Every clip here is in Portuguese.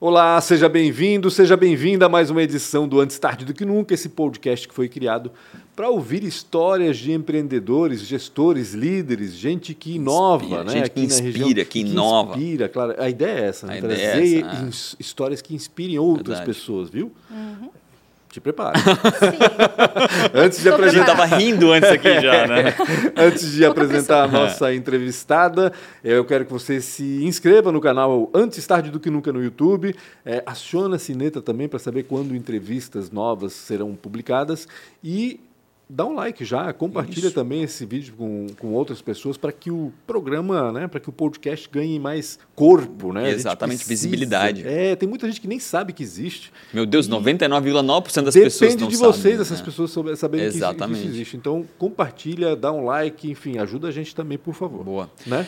Olá, seja bem-vindo, seja bem-vinda a mais uma edição do Antes Tarde do Que Nunca, esse podcast que foi criado para ouvir histórias de empreendedores, gestores, líderes, gente que inova, Inspira, né? gente aqui que na inspira, região, que inova. Inspira, claro. A ideia é essa, né? A ideia é trazer essa, é. his- histórias que inspirem outras Verdade. pessoas, viu? Uhum. Te prepara. Sim. Antes de Tô A apresentar tava rindo antes aqui já, né? Antes de apresentar a É. nossa entrevistada, eu quero que você se inscreva no canal Antes Tarde do Que Nunca no YouTube. É, aciona a sineta também para saber quando entrevistas novas serão publicadas. E dá um like já, compartilha Isso. também esse vídeo com, com outras pessoas para que o programa, né, para que o podcast ganhe mais corpo, né? Exatamente, visibilidade. É, tem muita gente que nem sabe que existe. Meu Deus, 99,9% das pessoas Depende não de sabem, vocês, essas né? pessoas souber- saberem que isso- que isso Exatamente. existe. Então, compartilha, dá um like, enfim, ajuda a gente também, por favor. Boa. Né?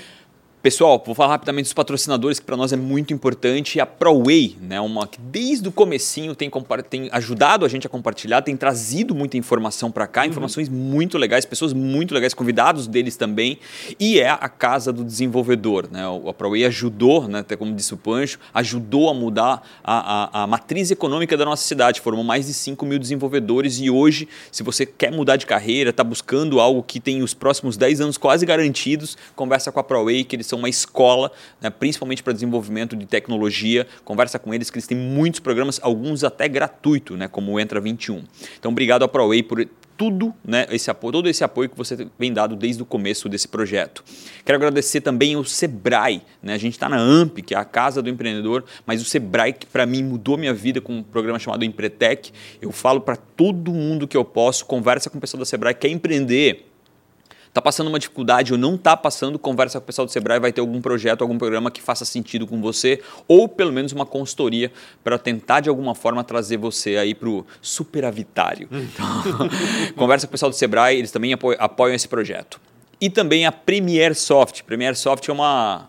Pessoal, vou falar rapidamente dos patrocinadores que para nós é muito importante. A ProWay, né, uma que desde o comecinho tem, tem ajudado a gente a compartilhar, tem trazido muita informação para cá, informações muito legais, pessoas muito legais, convidados deles também. E é a casa do desenvolvedor, né? A ProWay ajudou, né, até como disse o Pancho, ajudou a mudar a, a- a matriz econômica da nossa cidade. Formou mais de 5 mil desenvolvedores e hoje, se você quer mudar de carreira, está buscando algo que tem os próximos 10 anos quase garantidos, conversa com a ProWay, que eles são uma escola, né, principalmente para desenvolvimento de tecnologia. Conversa com eles, que eles têm muitos programas, alguns até gratuito, né, como o Entra 21. Então, obrigado à ProWay por tudo, né, esse apoio, todo esse apoio que você vem dado desde o começo desse projeto. Quero agradecer também ao Sebrae, né? A gente está na AMP, que é a casa do empreendedor, mas o Sebrae que para mim mudou minha vida com um programa chamado Empretec. Eu falo para todo mundo que eu posso, conversa com o pessoal da Sebrae, quer empreender, Tá passando uma dificuldade ou não tá passando, conversa com o pessoal do Sebrae, vai ter algum projeto, algum programa que faça sentido com você, ou pelo menos uma consultoria para tentar de alguma forma trazer você aí pro superavitário. Então, conversa com o pessoal do Sebrae, eles também apoiam, apoiam esse projeto. E também a Premier Soft. Premier Soft é uma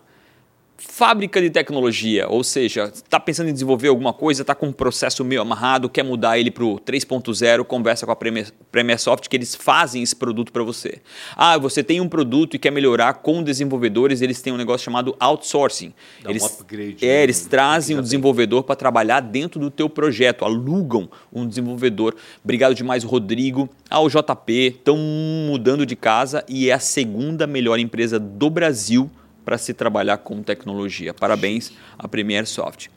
fábrica de tecnologia, ou seja, está pensando em desenvolver alguma coisa, está com um processo meio amarrado, quer mudar ele para o 3.0, conversa com a Premier, Premier Soft que eles fazem esse produto para você. Ah, você tem um produto e quer melhorar com desenvolvedores, eles têm um negócio chamado outsourcing. Dá um eles, upgrade, é, né, eles trazem tem. desenvolvedor para trabalhar dentro do teu projeto, alugam um desenvolvedor. Obrigado demais, Rodrigo. Ao JP, estão mudando de casa e é a segunda melhor empresa do Brasil para se trabalhar com tecnologia. Parabéns à Premier Soft.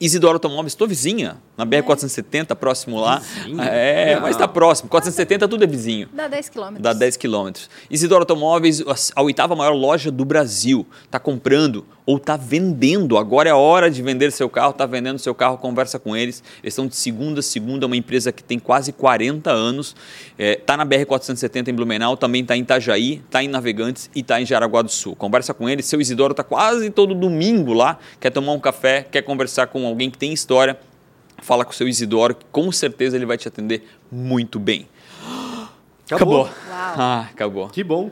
Isidoro Automóveis, estou vizinha, na BR-470, próximo lá. Vizinha? É, Ah. mas está próximo. 470 tudo é vizinho. Dá 10 quilômetros. Dá 10 quilômetros. Isidoro Automóveis, a- oitava maior loja do Brasil. Está comprando ou está vendendo. Agora é a hora de vender seu carro. Está vendendo seu carro, conversa com eles. Eles são de segunda a segunda, uma empresa que tem quase 40 anos. Está na BR-470 em Blumenau, também está em Itajaí, está em Navegantes e está em Jaraguá do Sul. Conversa com eles. Seu Isidoro está quase todo domingo lá. Quer tomar um café, quer conversar com alguém que tem história. Fala com o seu Isidoro, que com certeza ele vai te atender muito bem. Acabou. Uau. Ah, acabou. Que bom.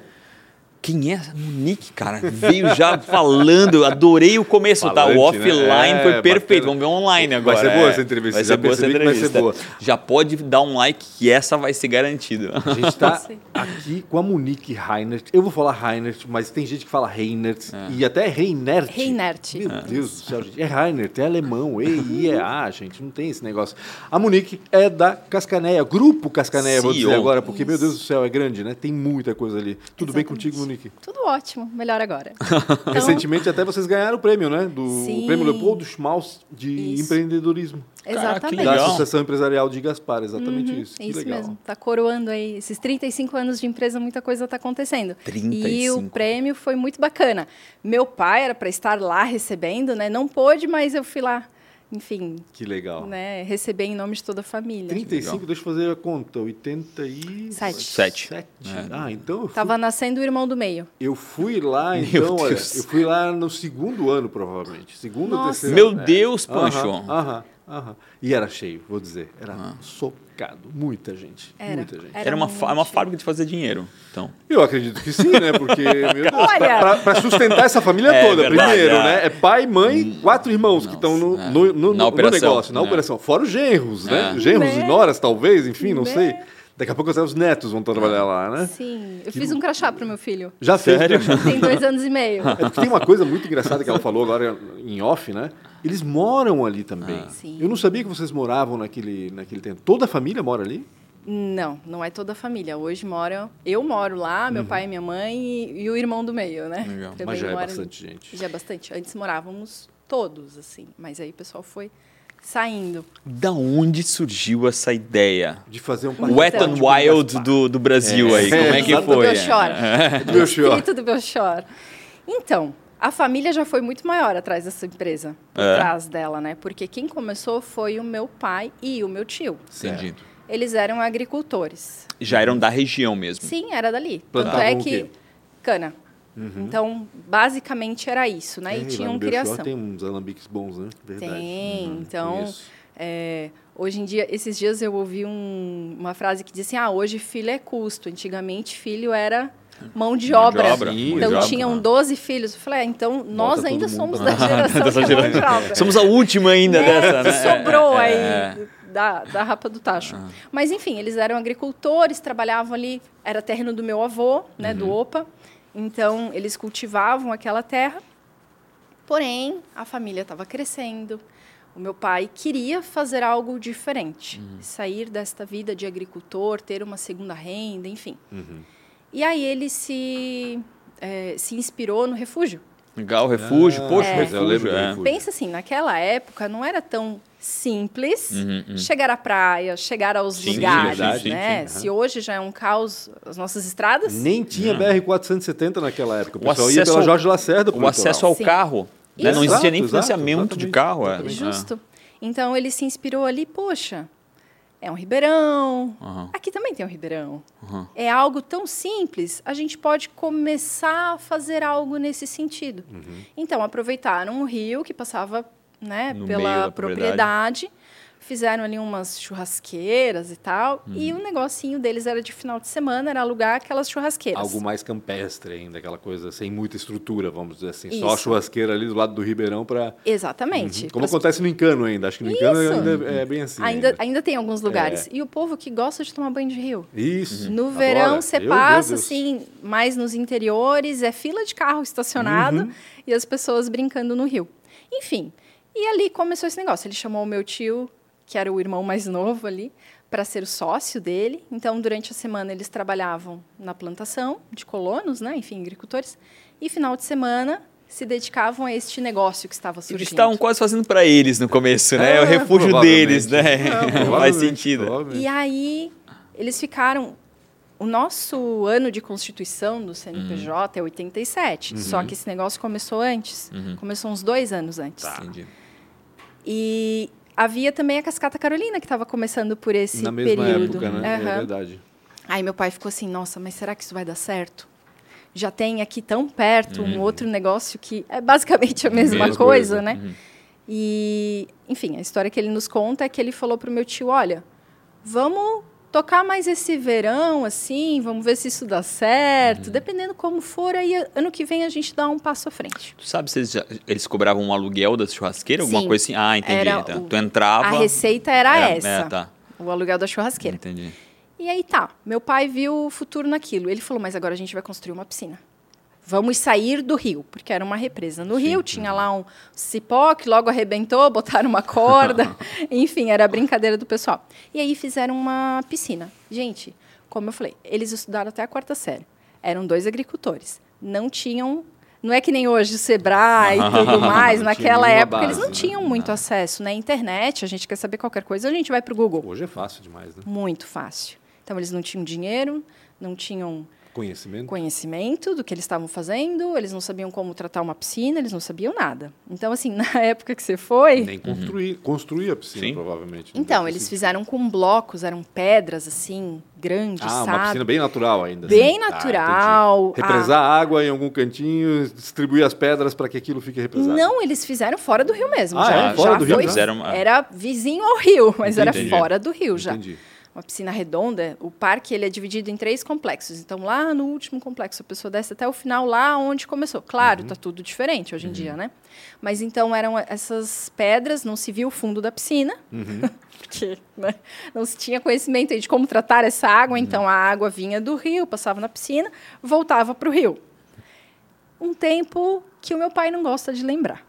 Quem é a Monique, cara? Veio já falando, adorei o começo, tá? Falante, O offline né? É, foi perfeito. bacana. Vamos ver online Vai agora. ser boa é. essa entrevista, Vai já ser boa essa que vai ser entrevista. boa. Já pode dar um like que essa vai ser garantida. A gente está aqui com a Monique Reinert. Eu vou falar Reinert, mas tem gente que fala Reinert e até Reinert. Reinert. Meu Deus do céu, gente. É Reinert, é alemão, E-I-E-A, gente. Não tem esse negócio. A Monique é da Cascaneia, Grupo Cascaneia, vou dizer agora, porque, meu Isso. Deus do céu, é grande, né? Tem muita coisa ali. Tudo bem Exatamente. contigo, Monique? Tudo ótimo, melhor agora. Então, Recentemente até vocês ganharam o prêmio, né? Do Sim. o prêmio Leopoldo Schmaus de Isso. empreendedorismo. Exatamente. Da. Associação Empresarial de Gaspar, exatamente isso. Que Uhum, Isso legal. mesmo. Tá coroando aí esses 35 anos de empresa, muita coisa tá acontecendo. E 35. o prêmio foi muito bacana. Meu pai era para estar lá recebendo, né? Não pôde, mas eu fui lá, enfim, Que legal. né, receber em nome de toda a família. 35, Legal. deixa eu fazer a conta. 87. Sete. Sete. Sete. É. Ah, então eu fui, nascendo o irmão do meio. eu fui lá, Meu então, olha, eu fui lá no segundo ano, provavelmente. Segundo ou Nossa. terceiro. Meu. Deus, Aham, Pancho. Aham, aham. E era cheio, vou dizer. Era socado. Muita gente. Era. Muita gente. Era Era uma, muito fa- uma fábrica de fazer dinheiro. Então, Eu acredito que sim, né? Porque, meu Deus, Olha! pra, pra- pra sustentar essa família É toda, verdade, primeiro, é. né? É pai, mãe, quatro irmãos que estão no, é. no, no- Na no operação, negócio, na é. operação. Fora os genros, né? É. Genros Né? e noras, talvez, enfim, não Né? sei. Daqui a pouco até os netos vão trabalhar lá, né? Sim. Eu fiz um crachá pro meu filho. Já fez. Sério? Tem dois anos e meio. É porque tem uma coisa muito engraçada que ela falou agora em off, né? Eles moram ali também. Ah. Eu não sabia que vocês moravam naquele, naquele tempo. Toda a família mora ali? Não, não é toda a família. Hoje mora. Eu moro lá, meu pai e minha mãe e, e o irmão do meio, né? Legal. Também Mas já é mora ali. bastante gente. Já é bastante. Antes morávamos todos, assim. Mas aí o pessoal foi saindo. Da onde surgiu essa ideia? De fazer um Então. Wet and tipo, Wild do, do Brasil É, aí, como é que exato. Do foi? Belchior. Do Do Belchior. Então, a família já foi muito maior atrás dessa empresa. É. trás dela, né? Porque quem começou foi o meu pai e o meu tio. Entendi. Eles eram agricultores. Já eram da região mesmo. Sim, era dali. Tanto Plantavam é que quê? Uhum. cana. Então, basicamente era isso, né? É, e tinham Belchior criação. Tem uns alambiques bons, né? Verdade. Tem, Uhum, então, é, hoje em dia, esses dias eu ouvi um- uma frase que dizia assim, ah, hoje filho é custo, antigamente filho era mão de Mão de obra. obra, Sim, então exato. tinham 12 filhos. Eu falei, ah, então nós ainda somos da geração Dessa que é mão de geração. obra. Somos a última ainda Né, dessa, né? sobrou É, aí é. Da, da rapa do tacho. Mas, enfim, eles eram agricultores, trabalhavam ali, era terreno do meu avô, né, do OPA. Então, eles cultivavam aquela terra. Porém, a família estava crescendo. O meu pai queria fazer algo diferente, sair desta vida de agricultor, ter uma segunda renda, enfim. Uhum. E aí ele se, eh, se inspirou no refúgio. Legal, refúgio. Ah, Poxa, é. refúgio. Eu lembro é. Pensa assim, naquela época não era tão simples Uhum, uhum. chegar à praia, chegar aos Sim, lugares, verdade, sim, né? sim, Se hoje já é um caos as nossas estradas, Nem tinha Não. BR-470 naquela época. O O pessoal ia pela ao- Jorge Lacerda O acesso ao Sim. carro. né? Não Exato, existia nem exato, financiamento de exatamente, carro. é. justo. Então ele se inspirou ali, poxa, é um ribeirão. Aham. Aqui também tem um ribeirão. Aham. É algo tão simples, a gente pode começar a fazer algo nesse sentido. Uhum. Então aproveitaram o rio que passava, né, No pela da propriedade. propriedade. Fizeram ali umas churrasqueiras e tal. Uhum. E o negocinho deles era de final de semana, era alugar aquelas churrasqueiras. Algo mais campestre ainda, aquela coisa sem muita estrutura, vamos dizer assim. Só a Isso. churrasqueira ali do lado do Ribeirão para. Exatamente. Como Pras- acontece no Encano ainda. Acho que no Encano Isso. ainda é bem assim. ainda, ainda tem alguns lugares. É. E o povo que gosta de tomar banho de rio. Isso. No Adora. verão, você meu passa, Deus. assim, mais nos interiores, é fila de carro estacionado Uhum. e as pessoas brincando no rio. Enfim, e ali começou esse negócio. Ele chamou o meu tio, que era o irmão mais novo ali, para ser o sócio dele. Então, durante a semana, eles trabalhavam na plantação de colonos, né? enfim, agricultores. E final de semana, se dedicavam a este negócio que estava surgindo. Eles estavam quase fazendo para eles no começo, né? É, o refúgio provavelmente. deles, né? É, Faz sentido. E aí, eles ficaram. O nosso ano de constituição do CNPJ é 87, só que esse negócio começou antes. Começou uns dois anos antes. Entendi. E havia também a Cascata Carolina, que estava começando por esse Na mesma período. época, né? É Aham. verdade. Aí meu pai ficou assim: nossa, mas será que isso vai dar certo? Já tem aqui tão perto um outro negócio que é basicamente a mesma Mesma coisa, coisa. né? E, enfim, a história que ele nos conta é que ele falou pro meu tio: olha, vamos tocar mais esse verão, assim, vamos ver se isso dá certo. Dependendo como for, aí ano que vem a gente dá um passo à frente. Tu sabe se eles, já- eles cobravam um aluguel da churrasqueira? Alguma Sim. coisa assim? Ah, entendi. Era Então, o- tu entrava. A receita era É, essa: é, tá. o aluguel da churrasqueira. Entendi. E aí tá, meu pai viu o futuro naquilo. Ele falou, mas agora a gente vai construir uma piscina. Vamos sair do rio, porque era uma represa. No rio tinha lá um cipó que logo arrebentou, botaram uma corda. Enfim, era a brincadeira do pessoal. E aí fizeram uma piscina. Gente, como eu falei, eles estudaram até a quarta série. Eram dois agricultores. Não tinham. Não é que nem hoje o Sebrae e tudo mais. Naquela época eles não base, né? tinham muito acesso. Na internet, a gente quer saber qualquer coisa, a gente vai para o Google. Hoje é fácil demais, né? Muito fácil. Então, eles não tinham dinheiro, não tinham Conhecimento. conhecimento do que eles estavam fazendo, eles não sabiam como tratar uma piscina, eles não sabiam nada. Então, assim, na época que você foi. Nem construir, construir a piscina, Sim. provavelmente. Então, eles fizeram com blocos, eram pedras, assim, grandes, Ah, sabe? uma piscina bem natural ainda. Bem assim. natural. entendi. Represar água em algum cantinho, distribuir as pedras para que aquilo fique represado. Não, eles fizeram fora do rio mesmo. Ah, já, é? Fora já do rio foi- já? Fizeram uma- Era vizinho ao rio, mas Entendi. era fora do rio já. Entendi. Uma piscina redonda. O parque ele é dividido em três complexos. Então, lá no último complexo, a pessoa desce até o final, lá onde começou. Claro, tá tudo diferente hoje em dia, né? Mas então eram essas pedras, não se via o fundo da piscina, porque né, não se tinha conhecimento de como tratar essa água. Então, a água vinha do rio, passava na piscina, voltava para o rio. Um tempo que o meu pai não gosta de lembrar.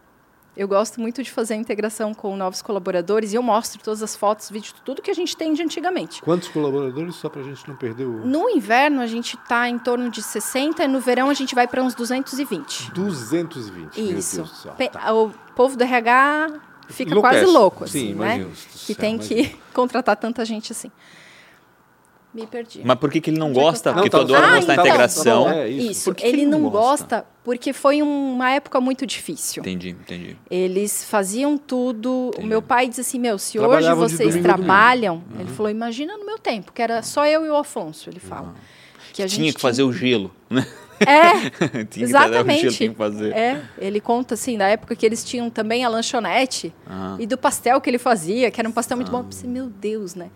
Eu gosto muito de fazer a integração com novos colaboradores e eu mostro todas as fotos, vídeos, tudo que a gente tem de antigamente. Quantos colaboradores, só para a gente não perder o... No inverno, a gente está em torno de 60 e no verão a gente vai para uns 220. 220, Isso. Pe- Tá. O povo do RH fica Enlouquece. quase louco, Sim, assim, né? imagino, Que tem que imagino. contratar tanta gente assim. Me perdi. Mas por que, que ele não gosta? Porque adora Ah, mostrar a então, integração. tá bom, é. Isso, que ele não gosta porque foi uma época muito difícil. Entendi, entendi. Eles faziam tudo. Entendi. O meu pai disse assim: Meu, se hoje vocês trabalham. Ele falou: Imagina no meu tempo, que era só eu e o Afonso. Ele fala. Que a Tinha gente que fazer o gelo, né? É, tinha que trazer o gelo, exatamente. tinha que fazer. É, ele conta assim, da época que eles tinham também a lanchonete Ah. e do pastel que ele fazia, que era um pastel muito bom. Eu pensei, meu Deus, né?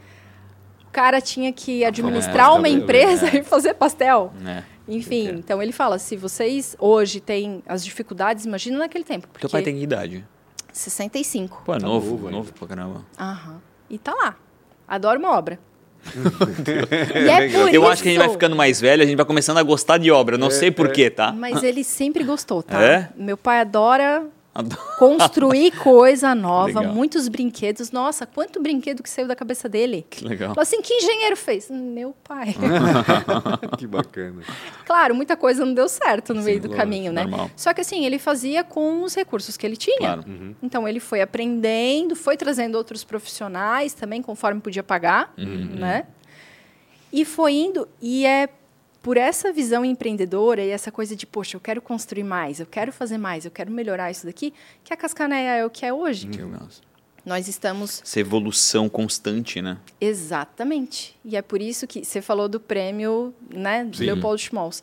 O cara tinha que administrar pastel uma empresa é. e fazer pastel. É. Enfim, então ele fala, se vocês hoje têm as dificuldades, imagina naquele tempo. Porque Teu pai tem que idade? 65. Pô, é Tá novo, novo novo, pra caramba. Aham. E tá lá. Adora uma obra. e é por Eu isso... acho que a gente vai ficando mais velho, a gente vai começando a gostar de obra. Não sei porquê, tá? Mas ele sempre gostou, tá? É? Meu pai adora Adoro. Construir coisa nova, Legal. muitos brinquedos. Nossa, quanto brinquedo que saiu da cabeça dele. Que legal. Assim, que engenheiro fez? Meu pai. que bacana. claro, muita coisa não deu certo no Sim, meio do lógico, caminho, né? normal. Só que assim, ele fazia com os recursos que ele tinha. Claro. Então ele foi aprendendo, foi trazendo outros profissionais também, conforme podia pagar, Uhum. né? E foi indo, e é por essa visão empreendedora e essa coisa de, poxa, eu quero construir mais, eu quero fazer mais, eu quero melhorar isso daqui, que a Cascaneia é o que é hoje. Que legal. Nós estamos Essa evolução constante, né? Exatamente. E é por isso que você falou do prêmio, né, do Sim. Leopoldo Schmalz.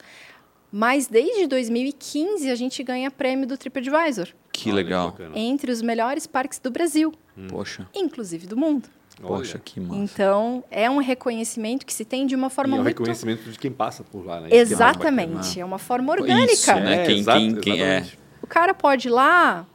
Mas desde 2015 a gente ganha prêmio do TripAdvisor Que legal. entre os melhores parques do Brasil, Poxa, inclusive do mundo. Poxa, Olha. que massa. Então, é um reconhecimento que se tem de uma E forma é o muito reconhecimento de quem passa por lá, né? É. Exatamente, é uma forma orgânica. Isso, né? É, Quem- exato, quem- quem é. O cara pode ir lá,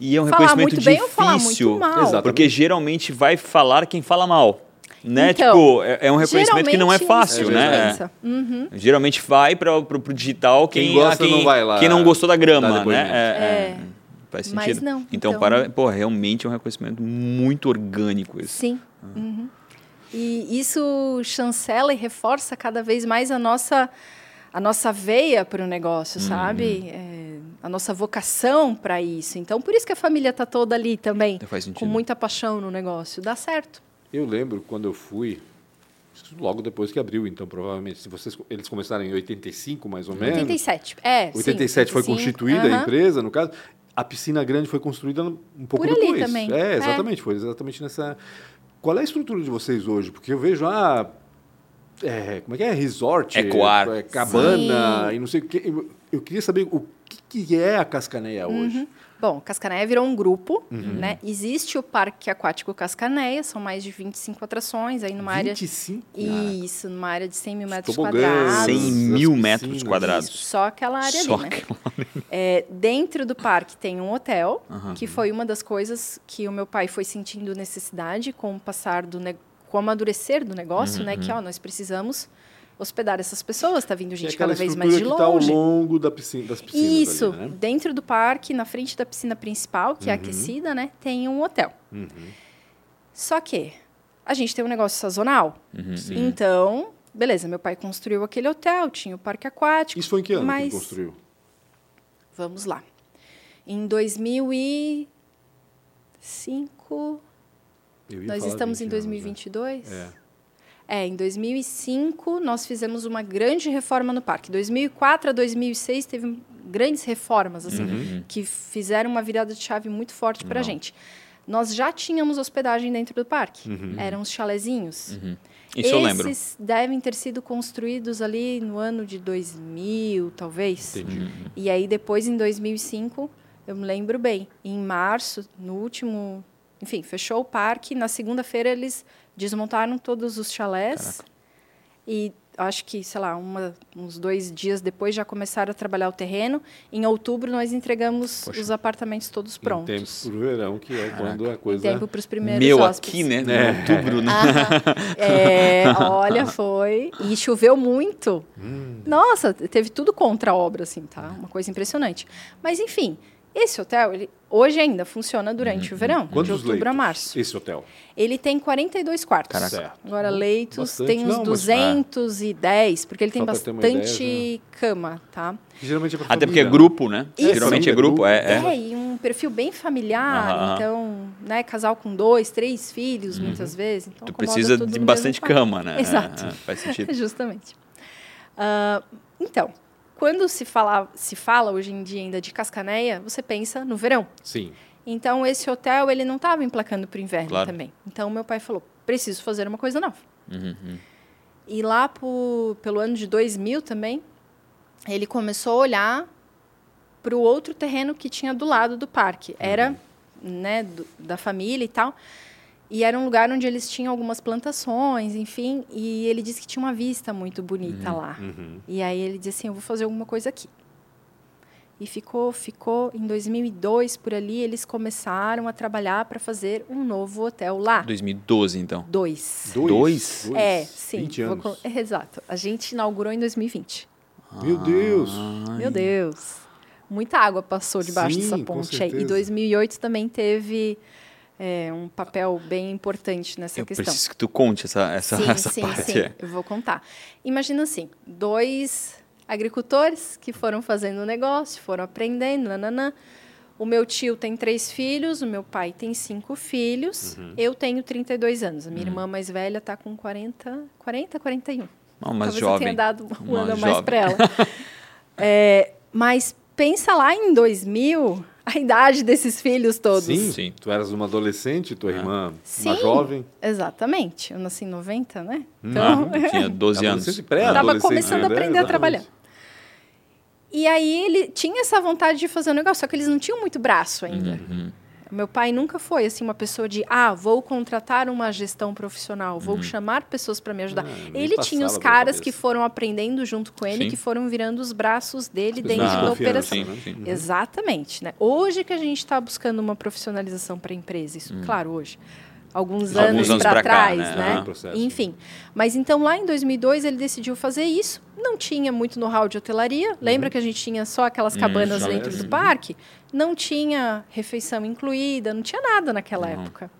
E é um Falar reconhecimento ou falar difícil. muito mal. Exatamente. Porque geralmente vai falar quem fala mal. Né? Então, tipo, é, é um reconhecimento que não é fácil, isso né? pensa. Uhum. Geralmente vai para pro digital quem, Quem gosta ah, quem, não vai lá quem não gostou da grama, né? É, é, É. Faz Mas sentido. não, Então, então- para, pô, realmente é um reconhecimento muito orgânico esse. Sim. Uhum. E isso chancela e reforça cada vez mais a nossa, a nossa veia para o negócio, sabe? É, a nossa vocação para isso. Então, por isso que a família está toda ali também, Faz sentido. com muita paixão no negócio. Dá certo. Eu lembro quando eu fui, logo depois que abriu, então provavelmente, se vocês eles começaram em 85 mais ou menos. 87. É, sim, 87 foi 85, constituída a aham. empresa, no caso. A piscina grande foi construída um pouco Por ali depois. também. É, É. exatamente, foi exatamente nessa. Qual é a estrutura de vocês hoje? Porque eu vejo ah, é, como é que é? Resort, Ecoar. é, cabana Sim. e não sei o que. Eu, eu queria saber o que, que é a Cascaneia hoje. Bom, Cascaneia virou um grupo, Uhum. né? Existe o Parque Aquático Cascaneia, são mais de 25 atrações aí numa área... 25? Isso, numa área de 100 mil metros Tobogãs, quadrados. 100 as mil piscinas. metros quadrados. Isso, só aquela área Só ali, né? aquela- É, dentro do parque tem um hotel, Aham. que foi uma das coisas que o meu pai foi sentindo necessidade com o passar do ne- com o amadurecer do negócio, Uhum, né? Que ó, nós precisamos hospedar essas pessoas, tá vindo Que é gente cada vez mais de que está ao longe. longo da piscina, das piscinas Isso, ali, né? dentro do parque, na frente da piscina principal, que é Uhum. aquecida, né? Tem um hotel. Só que a gente tem um negócio sazonal. Uhum. Então, beleza, meu pai construiu aquele hotel, tinha o parque aquático. Isso foi em que ano que mas ele construiu? Vamos lá. Em 2005, Eu ia nós estamos 20 em anos, 2022? né? É, em 2005 nós fizemos uma grande reforma no parque. 2004 a 2006 teve grandes reformas assim Uhum. que fizeram uma virada de chave muito forte para a gente. Nós já tínhamos hospedagem dentro do parque. Uhum. Eram os chalezinhos. Uhum. Isso eu lembro. Esses devem ter sido construídos ali no ano de 2000, talvez. Entendi. Uhum. E aí depois em 2005, eu me lembro bem, em março, no último, enfim, fechou o parque, na segunda-feira eles desmontaram todos os chalés. E acho que, sei lá, uma- uns dois dias depois já começaram a trabalhar o terreno. Em outubro nós entregamos Poxa. os apartamentos todos Em tempo prontos. pro verão, que é quando a Em coisa... tempo para os primeiros Meu hóspedes. aqui, né? É. Em outubro, né? Aham. É, olha, foi. E choveu muito. Hum. Nossa, teve tudo contra a obra, assim, tá? Uma coisa impressionante. Mas, enfim, Esse hotel, ele, hoje ainda funciona durante o verão, de Quantos outubro leitos? a março. Esse hotel. Ele tem 42 quartos. Caraca. Certo. Agora, leitos Bastante. tem uns Não, mas- 210, porque ele tem Só uma bastante ideia, né? cama, tá? Geralmente é pra Até porque é família, grupo, né? Isso. Geralmente é grupo, é. É, é. e um perfil bem familiar, Aham. então, né, casal com dois, três filhos, muitas vezes. Então Tu precisa de bastante cama, né? Exato. É, é, faz sentido. Justamente. Ah, então, quando se fala, se fala hoje em dia ainda de Cascaneia, você pensa no verão. Sim. Então, esse hotel, ele não estava emplacando para o inverno Claro. também. Então, meu pai falou, preciso fazer uma coisa nova. Uhum, uhum. E lá pro, pelo ano de 2000 também, ele começou a olhar para o outro terreno que tinha do lado do parque. Era né, do- da família e tal. E era um lugar onde eles tinham algumas plantações, enfim. E ele disse que tinha uma vista muito bonita lá. Uhum. E aí ele disse assim, eu vou fazer alguma coisa aqui. E ficou, ficou. Em 2002, por ali, eles começaram a trabalhar para fazer um novo hotel lá. 2012, então. Dois. Dois? É, sim. 20 vou anos. col- é, exato. A gente inaugurou em 2020. Meu Deus. Meu Deus. Muita água passou debaixo Sim, dessa com ponte aí. E certeza. 2008 também teve é, um papel bem importante nessa Eu questão. preciso que tu conte essa, essa, sim, essa sim, parte. sim. é. Eu vou contar. Imagina assim, dois agricultores que foram fazendo o negócio, foram aprendendo, nananã. O meu tio tem três filhos, o meu pai tem cinco filhos, Uhum. eu tenho 32 anos. A minha irmã mais velha está com 40, 40, 41. Não, mas Talvez eu jovem. tenha dado um Uma ano a mais para ela. É, mas pensa lá em 2000, a idade desses filhos todos. Sim, Sim. Tu eras uma adolescente, tua irmã uma Sim. jovem. Exatamente. Eu nasci em 90, né? Então, tinha 12 anos. Adolescente, pré-adolescente Tava começando a ainda, aprender a exatamente. trabalhar. E aí ele tinha essa vontade de fazer o negócio, só que eles não tinham muito braço ainda. Uhum. Meu pai nunca foi assim uma pessoa de, ah, vou contratar uma gestão profissional, vou Uhum. chamar pessoas para me ajudar. Ah, ele tinha os caras que foram aprendendo junto com ele, Sim. que foram virando os braços dele dentro da operação. Sim, sim. Exatamente, né? Hoje que a gente está buscando uma profissionalização para a empresa, isso, claro, hoje. Alguns. Alguns anos, para pra cá, trás, né? né? Processo. Enfim. Mas então lá em 2002 ele decidiu fazer isso. Não tinha muito know-how de hotelaria. Lembra Uhum. que a gente tinha só aquelas cabanas chalés, dentro do uhum. parque? Não tinha refeição incluída, não tinha nada naquela época.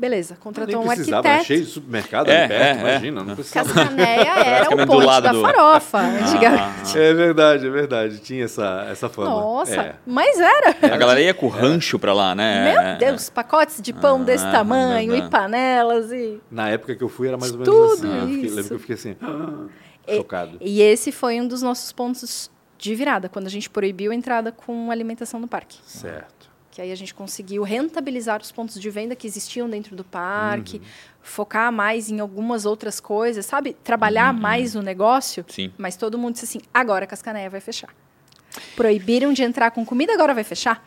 Beleza, contratou um arquiteto. cheio de supermercado É, ali perto, é, é. imagina, não precisava. Cascanéia era o ponte lado da do- farofa, antigamente. É verdade, é verdade. Tinha essa, essa fama. Nossa, É. mas era. A galera ia com rancho pra lá, né? Meu Deus, pacotes de pão Ah, desse tamanho não e panelas e Na época que eu fui era mais ou menos Tudo assim. Eu fiquei- isso. lembro que eu fiquei assim, E- chocado. E esse foi um dos nossos pontos de virada, quando a gente proibiu a entrada com alimentação no parque. Certo. Que aí a gente conseguiu rentabilizar os pontos de venda que existiam dentro do parque, Uhum. focar mais em algumas outras coisas, sabe? Trabalhar Uhum. mais o negócio. Sim. Mas todo mundo disse assim: agora a Cascanéia vai fechar. Proibiram de entrar com comida, agora vai fechar.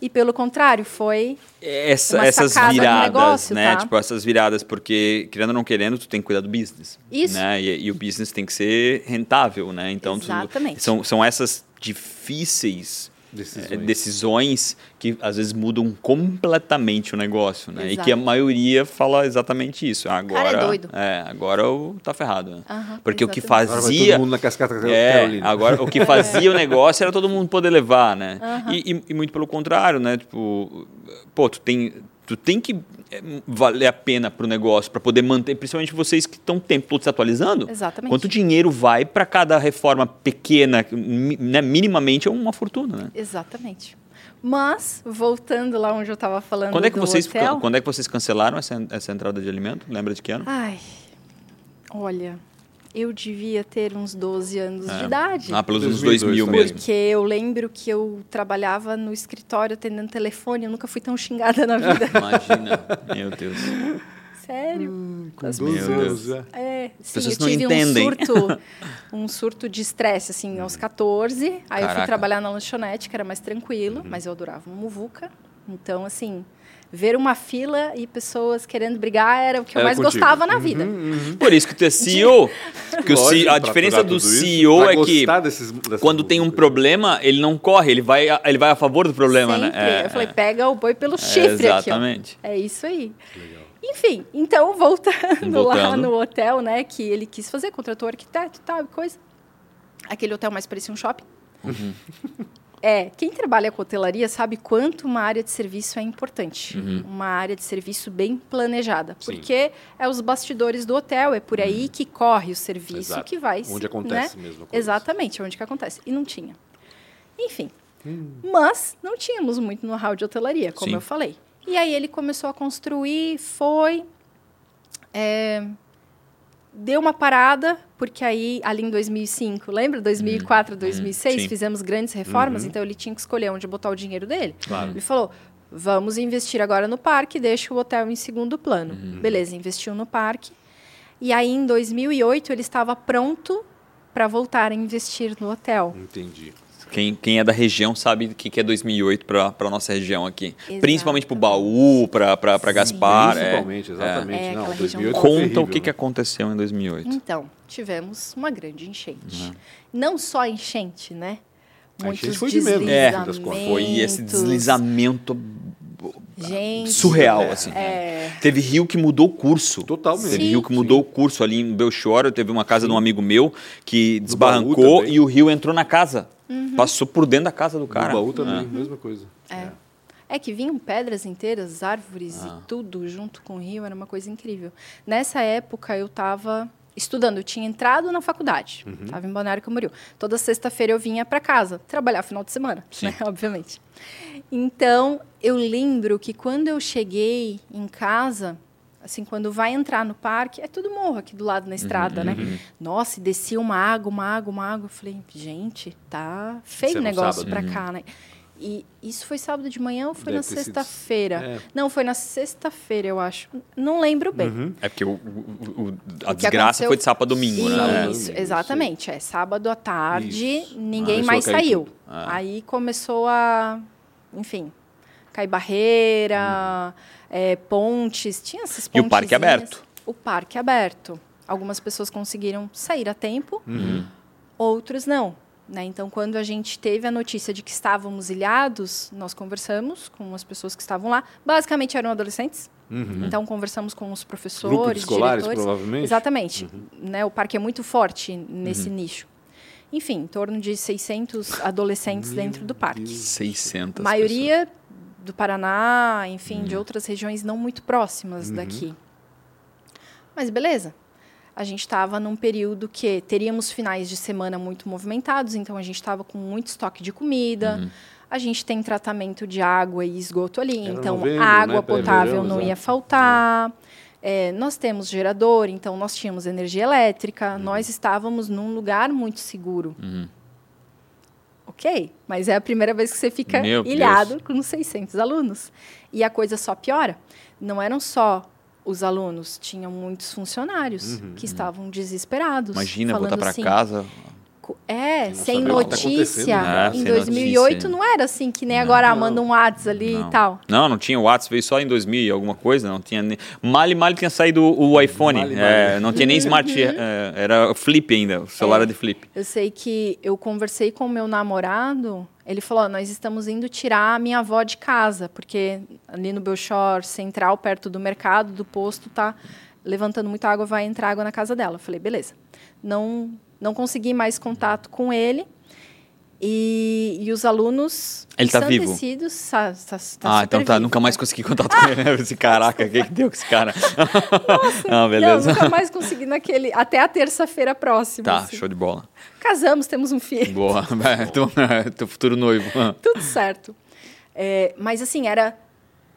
E pelo contrário, foi. Essa- essas viradas, negócio, né? tá? Tipo, essas viradas, porque, querendo ou não querendo, tu tem que cuidar do business. Isso. Né? E, e o business tem que ser rentável, né? Então, tu- Exatamente. são, são essas difíceis Decisões. eh, decisões que às vezes mudam completamente o negócio, né? E Exato. que a maioria fala exatamente isso. Agora, cara é doido. é, agora tá ferrado. Né? Aham, Porque o que exatamente. Agora vai fazia todo mundo na cascata é, agora o que fazia o negócio era todo mundo poder levar, né? E, e- e muito pelo contrário, né? Tipo, pô, tu tem, tu tem que é, valer a pena pro negócio para poder manter, principalmente vocês que estão o tempo todo se atualizando. Exatamente. Quanto dinheiro vai para cada reforma pequena, né, minimamente é uma fortuna, né? Exatamente. Mas, voltando lá onde eu estava falando Quando é que do vocês hotel, quando é que vocês cancelaram essa, essa entrada de alimento? Lembra de que ano? Ai, olha, eu devia ter uns 12 anos de É. idade. Ah, pelos anos 2002 2000 também. mesmo. Porque eu lembro que eu trabalhava no escritório atendendo telefone, eu nunca fui tão xingada na vida. Imagina. Meu Deus. Sério. Com As 12 Meu anos Deus. já. É, sim, pessoas eu não tive entendem. um surto, um surto de estresse, assim, aos 14. Aí eu fui Caraca. Uhum. trabalhar na lanchonete, que era mais tranquilo, mas eu adorava uma muvuca. Então, assim, ver uma fila e pessoas querendo brigar era o que eu Era mais contigo. gostava na vida. Por isso que tu é CEO. Que o CEO a diferença do isso, CEO é que desses- quando tem um problema, ele não corre, ele vai, a- ele vai a favor do problema, Sempre. né? É, eu falei, é. pega o boi pelo chifre aqui, ó. Exatamente. É isso aí. Enfim, então, voltando, lá Voltando. no hotel, né, que ele quis fazer, contratou arquiteto e tal, e coisa. Aquele hotel mais parecia um shopping. Uhum. É, quem trabalha com hotelaria sabe quanto uma área de serviço é importante. Uma área de serviço bem planejada. Sim. Porque é os bastidores do hotel, é por aí que corre o serviço Exato. que vai. Onde acontece né? mesmo. Exatamente, onde que acontece. E não tinha. Enfim. Hum. Mas não tínhamos muito know-how de hotelaria, como Sim. eu falei. E aí ele começou a construir, foi. é, deu uma parada, porque aí, ali em 2005, lembra? 2004, 2006, sim. fizemos grandes reformas, Uhum. então ele tinha que escolher onde botar o dinheiro dele. Claro. Ele falou: vamos investir agora no parque, deixa o hotel em segundo plano. Uhum. Beleza, investiu no parque. E aí, em 2008, ele estava pronto para voltar a investir no hotel. Entendi. Quem, quem é da região sabe o que, que é 2008 para a nossa região aqui. Exato. Principalmente para o Baú, para Gaspar. é. Principalmente, exatamente. É, Não, aquela região 2008 foi Conta terrível, o que, que né? aconteceu em 2008. Então, tivemos uma grande enchente. Não só enchente, né? A Muitos enchente foi de menos, É, foi esse deslizamento Gente, surreal, assim. É. Teve rio que mudou o curso. Totalmente. Teve Sim. rio que mudou o curso ali em Belchior. Teve uma casa de um amigo meu que desbarrancou e o rio entrou na casa. Uhum. Passou por dentro da casa do No cara. baú também, É. mesma coisa. É. É que vinham pedras inteiras, árvores Ah. e tudo junto com o rio, era uma coisa incrível. Nessa época eu estava estudando, eu tinha entrado na faculdade, Uhum. estava em Balneário Camboriú. Toda sexta-feira eu vinha para casa, trabalhar final de semana, né, obviamente. Então, eu lembro que quando eu cheguei em casa, assim, quando vai entrar no parque, é tudo morro aqui do lado na estrada, Uhum, né? Nossa, e descia uma água, uma água, uma água. Eu falei, gente, tá feio era o negócio sábado. pra cá, né? E isso foi sábado de manhã ou foi Deve na sexta-feira? É. Não, foi na sexta-feira, eu acho. Não lembro bem. Uhum. É porque o, o- o- a O desgraça foi de sábado a domingo, né? Isso, É. exatamente. É sábado à tarde, Isso. ninguém Começou mais saiu. Ah. Aí começou a, enfim, cair barreira, é, pontes, tinha esses E o parque aberto. O parque aberto. Algumas pessoas conseguiram sair a tempo, Uhum. outros não. Né? Então, quando a gente teve a notícia de que estávamos ilhados, nós conversamos com as pessoas que estavam lá. Basicamente eram adolescentes. Uhum. Então, conversamos com os professores, Grupo de escolares, diretores. provavelmente? Uhum. Exatamente. Né? O parque é muito forte nesse nicho. Enfim, em torno de 600 adolescentes dentro do parque. Deus. 600 A maioria do Paraná, enfim, de outras regiões não muito próximas Uhum. daqui. Mas beleza. A gente estava num período que teríamos finais de semana muito movimentados, então a gente estava com muito estoque de comida. Uhum. A gente tem tratamento de água e esgoto ali, Era então novembro, a água né? potável não ia faltar. É, nós temos gerador, então nós tínhamos energia elétrica. Uhum. Nós estávamos num lugar muito seguro. Uhum. Ok, mas é a primeira vez que você fica Meu ilhado com 600 alunos. E a coisa só piora. Não eram só os alunos, tinham muitos funcionários Uhum. que estavam desesperados. Imagina falando voltar para assim, casa. É, Não sem tá notícia. acontecendo, né? em Sem 2008 notícia. não era assim que nem agora, ah, manda um WhatsApp ali Não. e tal. Não, não tinha o WhatsApp, veio só em 2000 e alguma coisa, não tinha nem... Mali, mali tinha saído o, o iPhone, Mali, é, mali. não tinha nem Smart, é, era flip ainda, o celular É. era de flip. Eu sei que eu conversei com o meu namorado, ele falou, "Ó, nós estamos indo tirar a minha avó de casa, porque ali no Belchor Central, perto do mercado, do posto, tá levantando muita água, vai entrar água na casa dela. Eu falei, beleza. Não, não consegui mais contato com ele. E, e os alunos Ele tá vivo? Tá, tá, tá ah, então tá, vivo. nunca mais consegui contato com ele. Esse caraca, o que, que deu com esse cara? não, beleza. Não, nunca mais consegui naquele... Até a terça-feira próxima. Tá, assim. show de bola. Casamos, temos um filho. Boa. É, teu, teu futuro noivo. tudo certo. É, mas assim, era,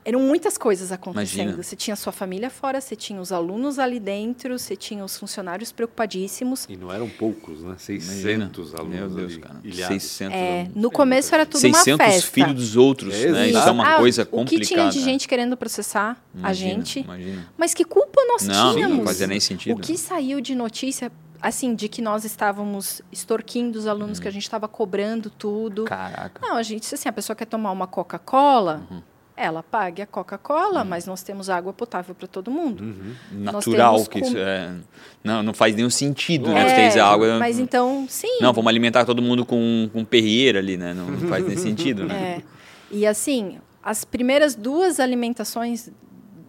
eram muitas coisas acontecendo. Imagina. Você tinha sua família fora, você tinha os alunos ali dentro, você tinha os funcionários preocupadíssimos. E não eram poucos, né? 600 alunos Meu Deus, ali, cara. ilhados. 600 É, alunos. no começo era tudo 600 uma festa. filhos dos outros, É, né? Isso é uma Ah, coisa O complicada. que tinha de gente querendo processar a Imagina, gente. Imagina. Mas que culpa nós Não, tínhamos? não fazia nem sentido. O que saiu de notícia, assim, de que nós estávamos extorquindo os alunos, Hum. que a gente estava cobrando tudo. Caraca. Não, a gente, assim, a pessoa quer tomar uma Coca-Cola, Uhum. Ela pague a Coca-Cola, mas nós temos água potável para todo mundo. Uhum. Natural que com- isso é. Não, não faz nenhum sentido, É, né? Você tem água. Mas então, sim. Não, vamos alimentar todo mundo com, com perrieira ali, né? Não, não faz nem sentido, né? É. E assim, as primeiras duas alimentações,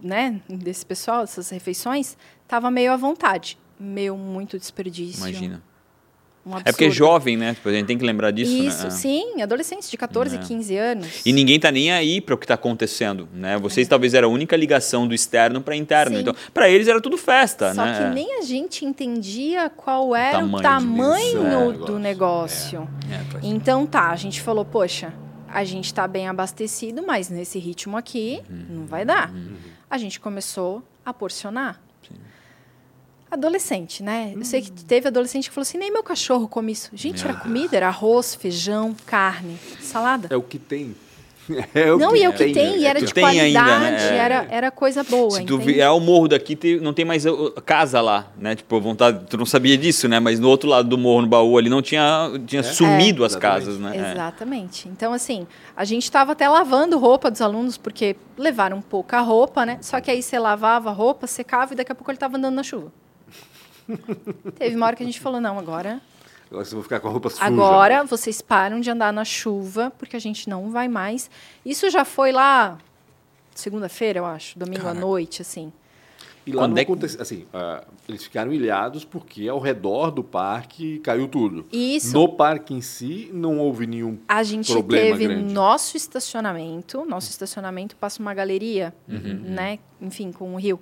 né, desse pessoal, dessas refeições, tava meio à vontade. Meu, muito desperdício. Imagina. Um. É porque é jovem, né? Tipo, a gente tem que lembrar disso, Isso, né? sim, adolescentes de 14, É. 15 anos. E ninguém tá nem aí para o que tá acontecendo, né? Vocês talvez eram a única ligação do externo para interno. Sim. Então, para eles era tudo festa, Só né? que nem a gente entendia qual era tamanho o tamanho negócio. do negócio. É, faz- Então tá, a gente falou, poxa, a gente tá bem abastecido, mas nesse ritmo aqui Uhum. não vai dar. A gente começou a porcionar. Adolescente, né? Eu sei que teve adolescente que falou assim, nem meu cachorro come isso. Gente, era comida, era arroz, feijão, carne, salada. É o que tem. É o não, que e é o que tem, e era que de tem ainda, qualidade, né? É. era, era coisa boa, Se tu vier o morro daqui, tem- não tem mais uh, casa lá, né? Tipo, vontade, tu não sabia disso, né? Mas no outro lado do morro, no baú ali, não tinha, tinha sumido as exatamente. casas, né? É. Exatamente. Então, assim, a gente estava até lavando roupa dos alunos, porque levaram pouca roupa, né? Só que aí você lavava a roupa, secava e daqui a pouco ele estava andando na chuva. Teve uma hora que a gente falou, não, agora, Agora vocês vão ficar com a roupa suja. agora vocês param de andar na chuva, porque a gente não vai mais. Isso já foi lá segunda-feira, eu acho, domingo à noite, assim. E lá Quando não é que- aconteceu. Assim, ah, eles ficaram ilhados porque ao redor do parque caiu tudo. Isso. No parque em si, não houve nenhum A gente problema teve grande. nosso estacionamento, nosso estacionamento passa uma galeria, né? Enfim, com o rio.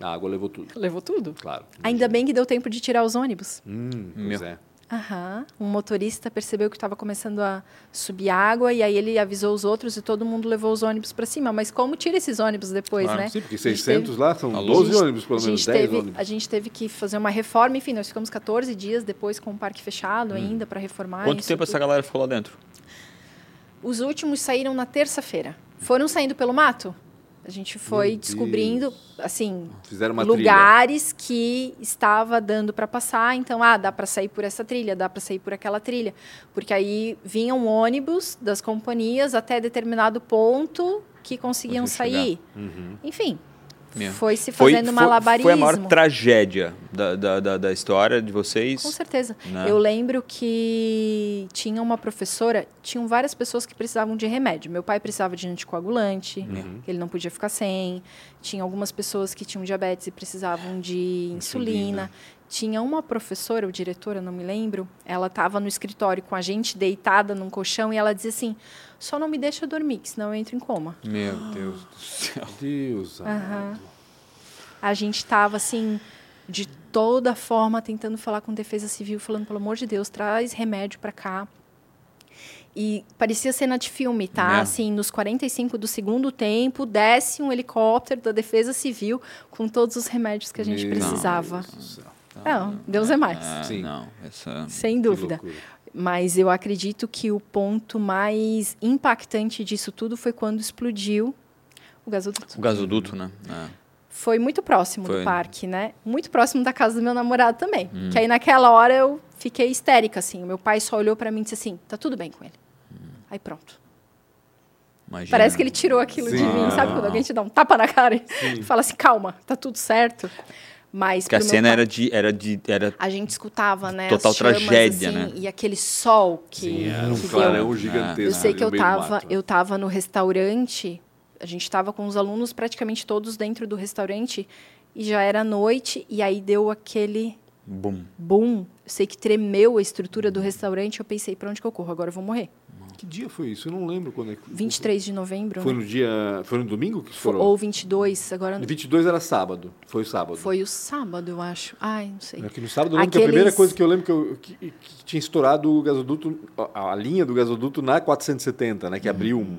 A água levou tudo, Levou tudo. claro. Ainda bem que deu tempo de tirar os ônibus. Hum, pois Meu. é. Aham. Um motorista percebeu que estava começando a subir água e aí ele avisou os outros e todo mundo levou os ônibus para cima. Mas como tira esses ônibus depois, Claro. né? Sim, porque A gente 600 lá são Alô? 12 a gente- ônibus, pelo a menos, gente 10 teve, ônibus. A gente teve que fazer uma reforma, enfim, nós ficamos 14 dias depois com o parque fechado ainda para reformar. Hum. Quanto isso tempo tudo. essa galera ficou lá dentro? Os últimos saíram na terça-feira. Foram saindo pelo mato. A gente foi Meu descobrindo, Deus. assim, uma trilha. lugares que estava dando para passar. Então, ah, dá para sair por essa trilha, dá para sair por aquela trilha. Porque aí vinham ônibus das companhias até determinado ponto que conseguiam Conseguiam sair. Uhum. Enfim, Meu. foi se fazendo foi, malabarismo. foi a maior tragédia da, da, da, da história de vocês. Com certeza. Né? Eu lembro que tinha uma professora, tinham várias pessoas que precisavam de remédio. Meu pai precisava de anticoagulante, Uhum. que ele não podia ficar sem. Tinha algumas pessoas que tinham diabetes e precisavam de insulina. Insulina. Tinha uma professora, ou diretora, não me lembro, ela estava no escritório com a gente deitada num colchão e ela dizia assim: só não me deixa dormir, que senão eu entro em coma. Meu Deus do céu. Deus. Aham. A gente estava assim, de toda forma, tentando falar com defesa civil, falando, pelo amor de Deus, traz remédio para cá. E parecia cena de filme, tá? Né? Assim, nos 45 do segundo tempo, desce um helicóptero da Defesa Civil com todos os remédios que a gente Meu precisava. Deus do céu. Não, Deus é mais. Ah, Sim. Não, essa... Sem Que dúvida. Mas eu acredito que o ponto mais impactante disso tudo foi quando explodiu o gasoduto. O gasoduto, né? É. Foi muito próximo Foi. do parque, né? Muito próximo da casa do meu namorado também. Que aí naquela hora eu fiquei histérica, assim. O meu pai só olhou pra mim e disse assim: tá tudo bem com ele. Aí pronto. Imagina. Parece que ele tirou aquilo de Sim. mim, sabe? Quando alguém te dá um tapa na cara e fala assim: calma, tá tudo certo. Mas Porque a cena pai- era de. Era de era... A gente escutava, né? Total as chamas, tragédia, assim, né? E aquele sol que, Sim, era um que clarão gigantesco. Eu sei que eu tava, mato. eu tava no restaurante, a gente estava com os alunos praticamente todos dentro do restaurante e já era noite e aí deu aquele Bum. boom. Eu sei que tremeu a estrutura do restaurante, eu pensei, para onde que eu corro? Agora eu vou morrer. Que dia foi isso? Eu não lembro quando é que 23 de novembro, Foi né? no dia. Foi no domingo que Fo- estourou? ou 22, agora não- 22 era sábado. Foi o sábado. foi o sábado, eu acho. Ai, não sei. Aqui no sábado, eu que a Aqueles- primeira coisa que eu lembro que, eu, que, que tinha estourado o gasoduto, a, a linha do gasoduto na 470, né? Que abriu um-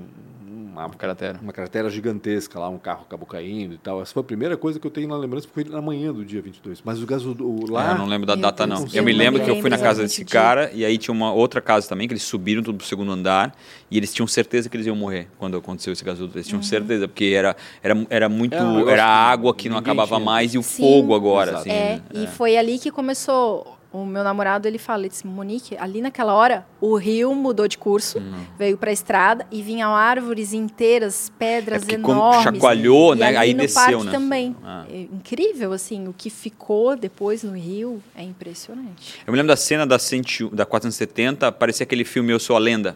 uma, Cratera. uma cratera gigantesca lá, um carro acabou caindo e tal. Essa foi a primeira coisa que eu tenho na lembrança, porque foi na manhã do dia 22. Mas o gasoduto lá... É, eu não lembro da data, não. eu me lembro que eu fui na casa desse cara e aí tinha uma outra casa também, que eles subiram tudo pro segundo andar e eles tinham certeza que eles iam morrer quando aconteceu esse gasoduto. Eles tinham certeza, porque era, era, era muito. Era negócio Era que água que não acabava tinha. mais e o Sim. fogo agora. Assim, É, né? e foi ali que começou. O meu namorado ele fala, ele disse, Monique, ali naquela hora o rio mudou de curso, Hum. veio para a estrada e vinham árvores inteiras, pedras É porque como enormes. chacoalhou, E né, aí no desceu, parque né? também. Ah. É incrível assim, o que ficou depois no rio é impressionante. Eu me lembro da cena da, 101 da 470, parecia aquele filme Eu Sou a Lenda.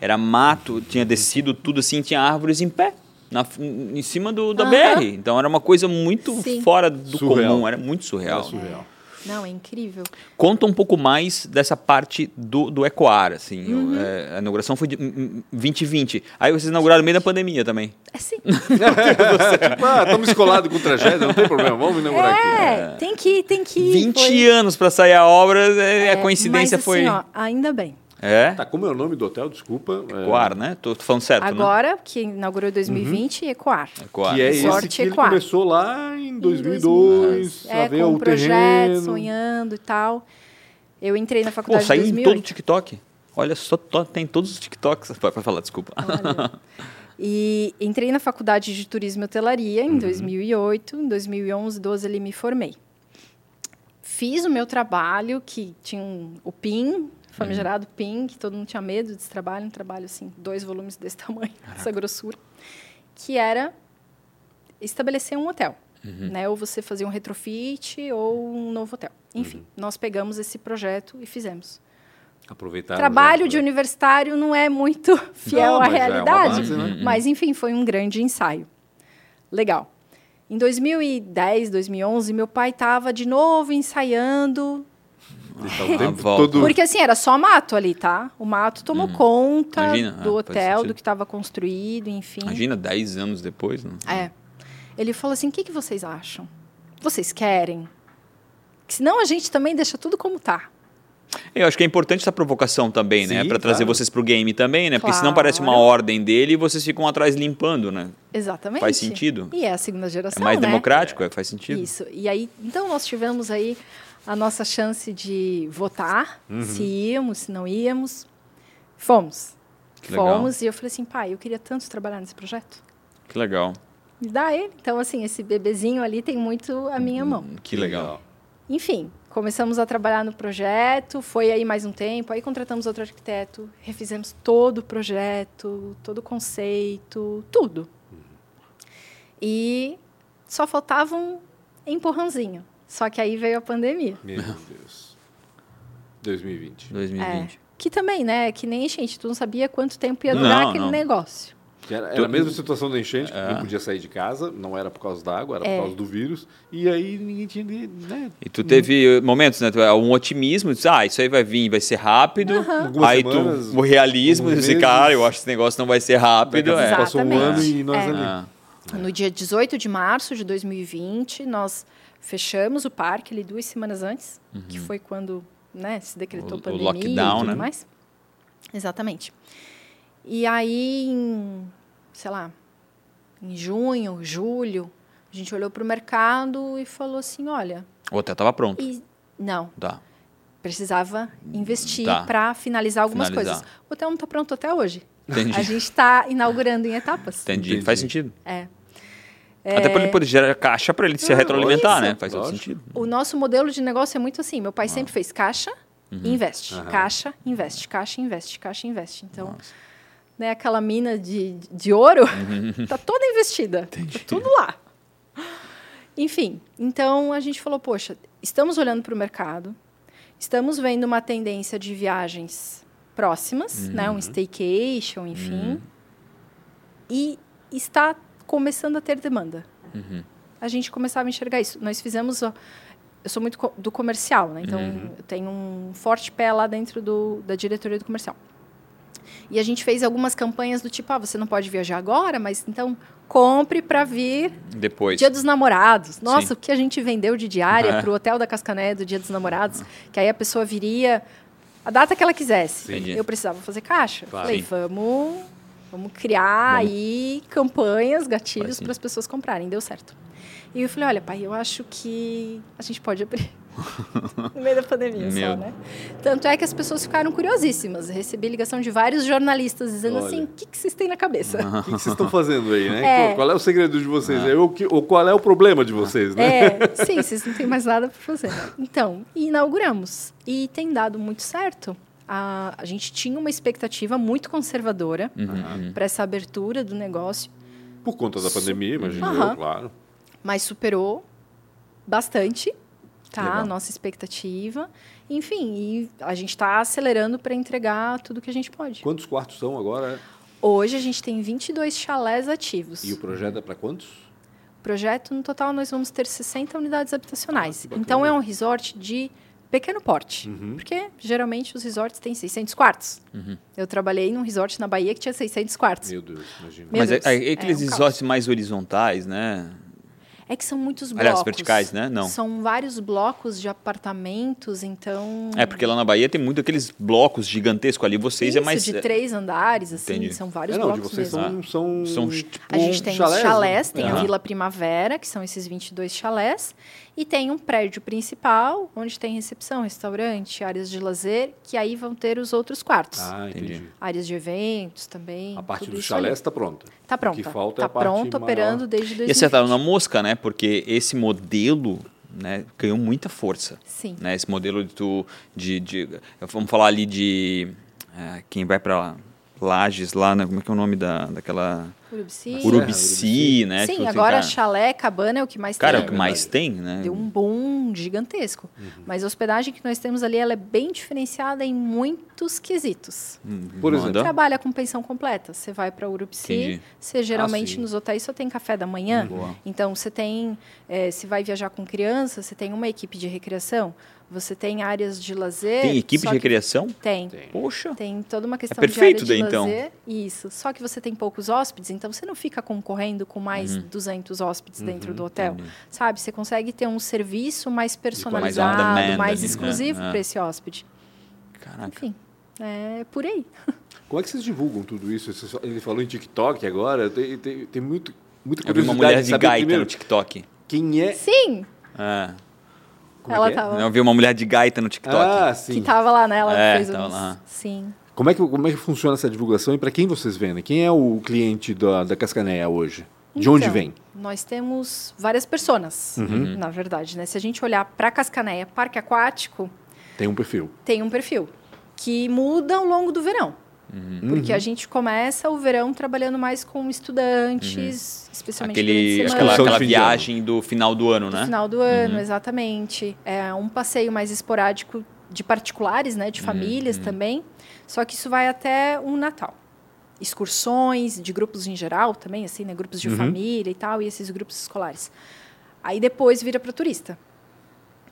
Era mato, tinha descido tudo assim, tinha árvores em pé. Na, em cima do, da. BR. Então era uma coisa muito Sim. fora do Surreal. comum, era muito surreal. Era surreal. Não, é incrível. Conta um pouco mais dessa parte do, do Ecoar, assim. Uhum. Eu, é, a inauguração foi de 2020. Aí vocês inauguraram no meio da pandemia também. É sim. ah, estamos escolados com tragédia, não tem problema, vamos inaugurar é, aqui. É, tem que ir, tem que ir. 20 foi... anos para sair a obra, é, a coincidência mas, foi... Assim, ó, ainda bem. É? Tá, como é o nome do hotel? Desculpa. Ecoar, é... né? Tô, tô, falando certo, Agora, né? que inaugurou em 2020, uhum. Ecoar. Ecoar. Que é Resort esse que ele começou lá em 2002, em é, com o projeto, terreno. sonhando e tal. Eu entrei na faculdade Pô, saiu em 2008. em todo o TikTok. Olha só, tem todos os TikToks. Vai falar, desculpa. Olha. E entrei na faculdade de turismo e hotelaria em uhum. 2008. Em 2011, 12 ali me formei. Fiz o meu trabalho, que tinha um, o PIN, famigerado uhum. PIN, que todo mundo tinha medo desse trabalho, um trabalho assim, dois volumes desse tamanho, dessa grossura, que era estabelecer um hotel. Uhum. Né? Ou você fazia um retrofit ou um novo hotel. Enfim, uhum. nós pegamos esse projeto e fizemos. Aproveitar. Trabalho de universitário não é muito fiel não, à é realidade, é base, né? mas enfim, foi um grande ensaio. Legal. Em 2010, 2011, meu pai estava de novo ensaiando todo... Porque assim, era só mato ali, tá? O mato tomou hum. conta Imagina, do ah, hotel, do que estava construído, enfim. Imagina 10 anos depois, né? É. Ele falou assim: o que, que vocês acham? Vocês querem? Senão a gente também deixa tudo como tá. Eu acho que é importante essa provocação também, né? Sim, né? Para trazer claro. vocês para o game também, né? Porque senão parece uma ordem dele e vocês ficam atrás limpando, né? Exatamente. Faz sentido. E é a segunda geração. É mais né? democrático, é. faz sentido. Isso. E aí, então nós tivemos aí a nossa chance de votar, uhum. se íamos, se não íamos. Fomos. Que Fomos legal. e eu falei assim, pai, eu queria tanto trabalhar nesse projeto. Que legal. Me dá ele. Então, assim, esse bebezinho ali tem muito a minha mão. Que legal. Enfim, começamos a trabalhar no projeto, foi aí mais um tempo, aí contratamos outro arquiteto, refizemos todo o projeto, todo o conceito, tudo. E só faltava um empurrãozinho. Só que aí veio a pandemia. Meu Deus. 2020. 2020. É, que também, né? Que nem enchente. Tu não sabia quanto tempo ia durar não, aquele não. negócio. Era, era, a mesma situação da enchente, é. não podia sair de casa, não era por causa da água, era é. por causa do vírus, e aí ninguém tinha. Né? E tu teve momentos, né? Um otimismo, disse, ah, isso aí vai vir, vai ser rápido. Uhum. Aí semanas, tu, o realismo, disse, cara, eu acho que esse negócio não vai ser rápido. É. Passou um ano e nós é. ali. Ah. No dia 18 de março de 2020, nós fechamos o parque ali duas semanas antes, uhum. que foi quando né, se decretou o, pandemia o lockdown, e tudo né? mais. Exatamente. E aí, em, sei lá, em junho, julho, a gente olhou para o mercado e falou assim, olha... O hotel estava pronto. E, não. Tá. Precisava investir tá. para finalizar algumas finalizar. coisas. O hotel não está pronto até hoje. Entendi. A gente está inaugurando em etapas. Entendi. Entendi. Faz sentido. É. É... Até para ele poder gerar caixa para ele se retroalimentar, né? Faz todo sentido. O nosso modelo de negócio é muito assim. Meu pai ah. sempre fez caixa uhum. investe. Uhum. Caixa, investe, caixa, investe, caixa, investe. Então, Nossa. né, aquela mina de, de ouro uhum. tá toda investida. Tá tudo lá. Enfim, então a gente falou, poxa, estamos olhando para o mercado, estamos vendo uma tendência de viagens próximas, né, um uhum. staycation, enfim, uhum. e está começando a ter demanda. Uhum. A gente começava a enxergar isso. Nós fizemos. eu sou muito do comercial, né? então uhum. eu tenho um forte pé lá dentro do, da diretoria do comercial. E a gente fez algumas campanhas do tipo: ah, você não pode viajar agora, mas então compre para vir depois. Dia dos Namorados. Nossa, Sim. o que a gente vendeu de diária é. para o hotel da Cascané do Dia dos Namorados, que aí a pessoa viria a data que ela quisesse. Entendi. Eu precisava fazer caixa. Claro. Falei, vamos Vamos criar Vamos. aí campanhas, gatilhos para as pessoas comprarem. Deu certo. E eu falei, olha, pai, eu acho que a gente pode abrir. no meio da pandemia Meu. só, né? Tanto é que as pessoas ficaram curiosíssimas. recebi ligação de vários jornalistas dizendo olha. assim, o que, que vocês têm na cabeça? O que, que vocês estão fazendo aí, né? É. Qual é o segredo de vocês? É. Ou, ou, qual é o problema de vocês, né? É, sim, vocês não têm mais nada para fazer. Então, inauguramos. E tem dado muito certo a, a gente tinha uma expectativa muito conservadora uhum. para essa abertura do negócio. Por conta da pandemia, imagino, uhum. claro. Mas superou bastante tá, a nossa expectativa. Enfim, e a gente está acelerando para entregar tudo que a gente pode. Quantos quartos são agora? Hoje a gente tem 22 chalés ativos. E o projeto é para quantos? O projeto, no total nós vamos ter 60 unidades habitacionais. Ah, então é um resort de pequeno porte, Uhum. porque geralmente os resorts têm 600 quartos. Eu trabalhei num resort na Bahia que tinha 600 quartos. Meu Deus, imagina. Meu Mas é, Deus, é, aqueles é um resorts mais horizontais, né? É que são muitos blocos. Aliás, verticais, né? Não. São vários blocos de apartamentos, então... É, porque lá na Bahia tem muito aqueles blocos gigantescos ali. Vocês Isso, é mais. de três andares, assim, Entendi. são vários É, não, de blocos vocês mesmo. são, são, São tipo, A gente tem chalés, os chalés, né? tem a Aham. Vila Primavera, que são esses 22 chalés, e tem um prédio principal, onde tem recepção, restaurante, áreas de lazer, que aí vão ter os outros quartos. Ah, entendi. Áreas de eventos também. A parte tudo do chalé está pronta. Tá O pronta. que falta é tá a parte pronto, maior. operando desde E 2020. acertaram na mosca, né? Porque esse modelo né, ganhou muita força. Sim. Né? Esse modelo de, tu, de, de Vamos falar ali de. é, quem vai para Lages lá, né? Como é que é o nome da, daquela. Urubici. Urubici, né? Sim, Tipo assim, agora cara, chalé, cabana é o que mais Cara, é tem. o que mais tem, né? Deu um boom gigantesco. Mas a hospedagem que nós temos ali ela é bem diferenciada em muitos quesitos. Hum, Por exemplo? Trabalha com pensão completa. Você vai para Urubici, Entendi. você geralmente sim. nos hotéis só tem café da manhã. Boa. Então você tem, eh, se vai viajar com criança, você tem uma equipe de recreação, você tem áreas de lazer. Tem equipe de recreação? Tem. Tem. Poxa. Tem toda uma questão perfeito de área daí, de então. lazer. Isso. Só que você tem poucos hóspedes, então você não fica concorrendo com mais Uhum. 200 hóspedes dentro do hotel. Sabe? Você consegue ter um serviço mais Mais personalizado, on demand mais ali, né? exclusivo É. para esse hóspede. Caraca. Enfim, é por aí. Como é que vocês divulgam tudo isso? Vocês- Ele falou em TikTok agora, tem, tem, tem muito, muita Eu vi uma curiosidade mulher de de gaita primeiro no TikTok. quem é... Sim, É. Como é ela que é? tava. Eu vi uma mulher de gaita no TikTok. Ah, Que sim. tava lá nela, É, fez tava uns... lá. Sim. Como é, que, como é que funciona essa divulgação e para quem vocês vendem? Quem é o cliente da, da Cascaneia hoje? De onde Então, vem? Nós temos várias personas, Uhum. na verdade. Né? Se a gente olhar para Cascaneia, parque aquático, Tem um perfil. tem um perfil que muda ao longo do verão. Uhum. Porque a gente começa o verão trabalhando mais com estudantes, especialmente Aquele, aquela, aquela viagem do final do ano, no né? final do ano, exatamente. É um passeio mais esporádico de particulares, né, de famílias também. Só que isso vai até um Natal. Excursões de grupos em geral também, assim, né, grupos de Uhum. família e tal, e esses grupos escolares. Aí depois vira para turista.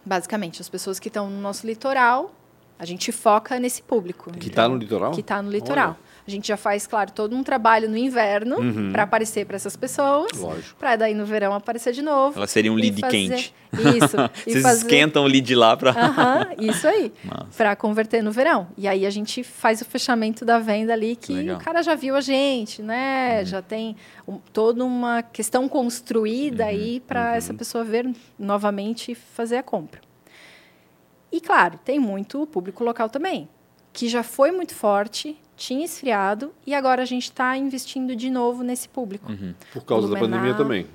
Basicamente, as pessoas que estão no nosso litoral, a gente foca nesse público. Que está no litoral? Que está no litoral. Olha. A gente já faz, claro, todo um trabalho no inverno Uhum. para aparecer para essas pessoas. Lógico. Para daí no verão aparecer de novo. Ela seria um lead fazer- quente. Isso. e Vocês fazer- esquentam o lead lá pra. Aham, isso aí. Para converter no verão. E aí a gente faz o fechamento da venda ali que Legal. o cara já viu a gente, né? Já tem um- toda uma questão construída aí para essa pessoa ver novamente e fazer a compra. E claro, tem muito público local também, que já foi muito forte, tinha esfriado e agora a gente está investindo de novo nesse público. Por causa da pandemia também.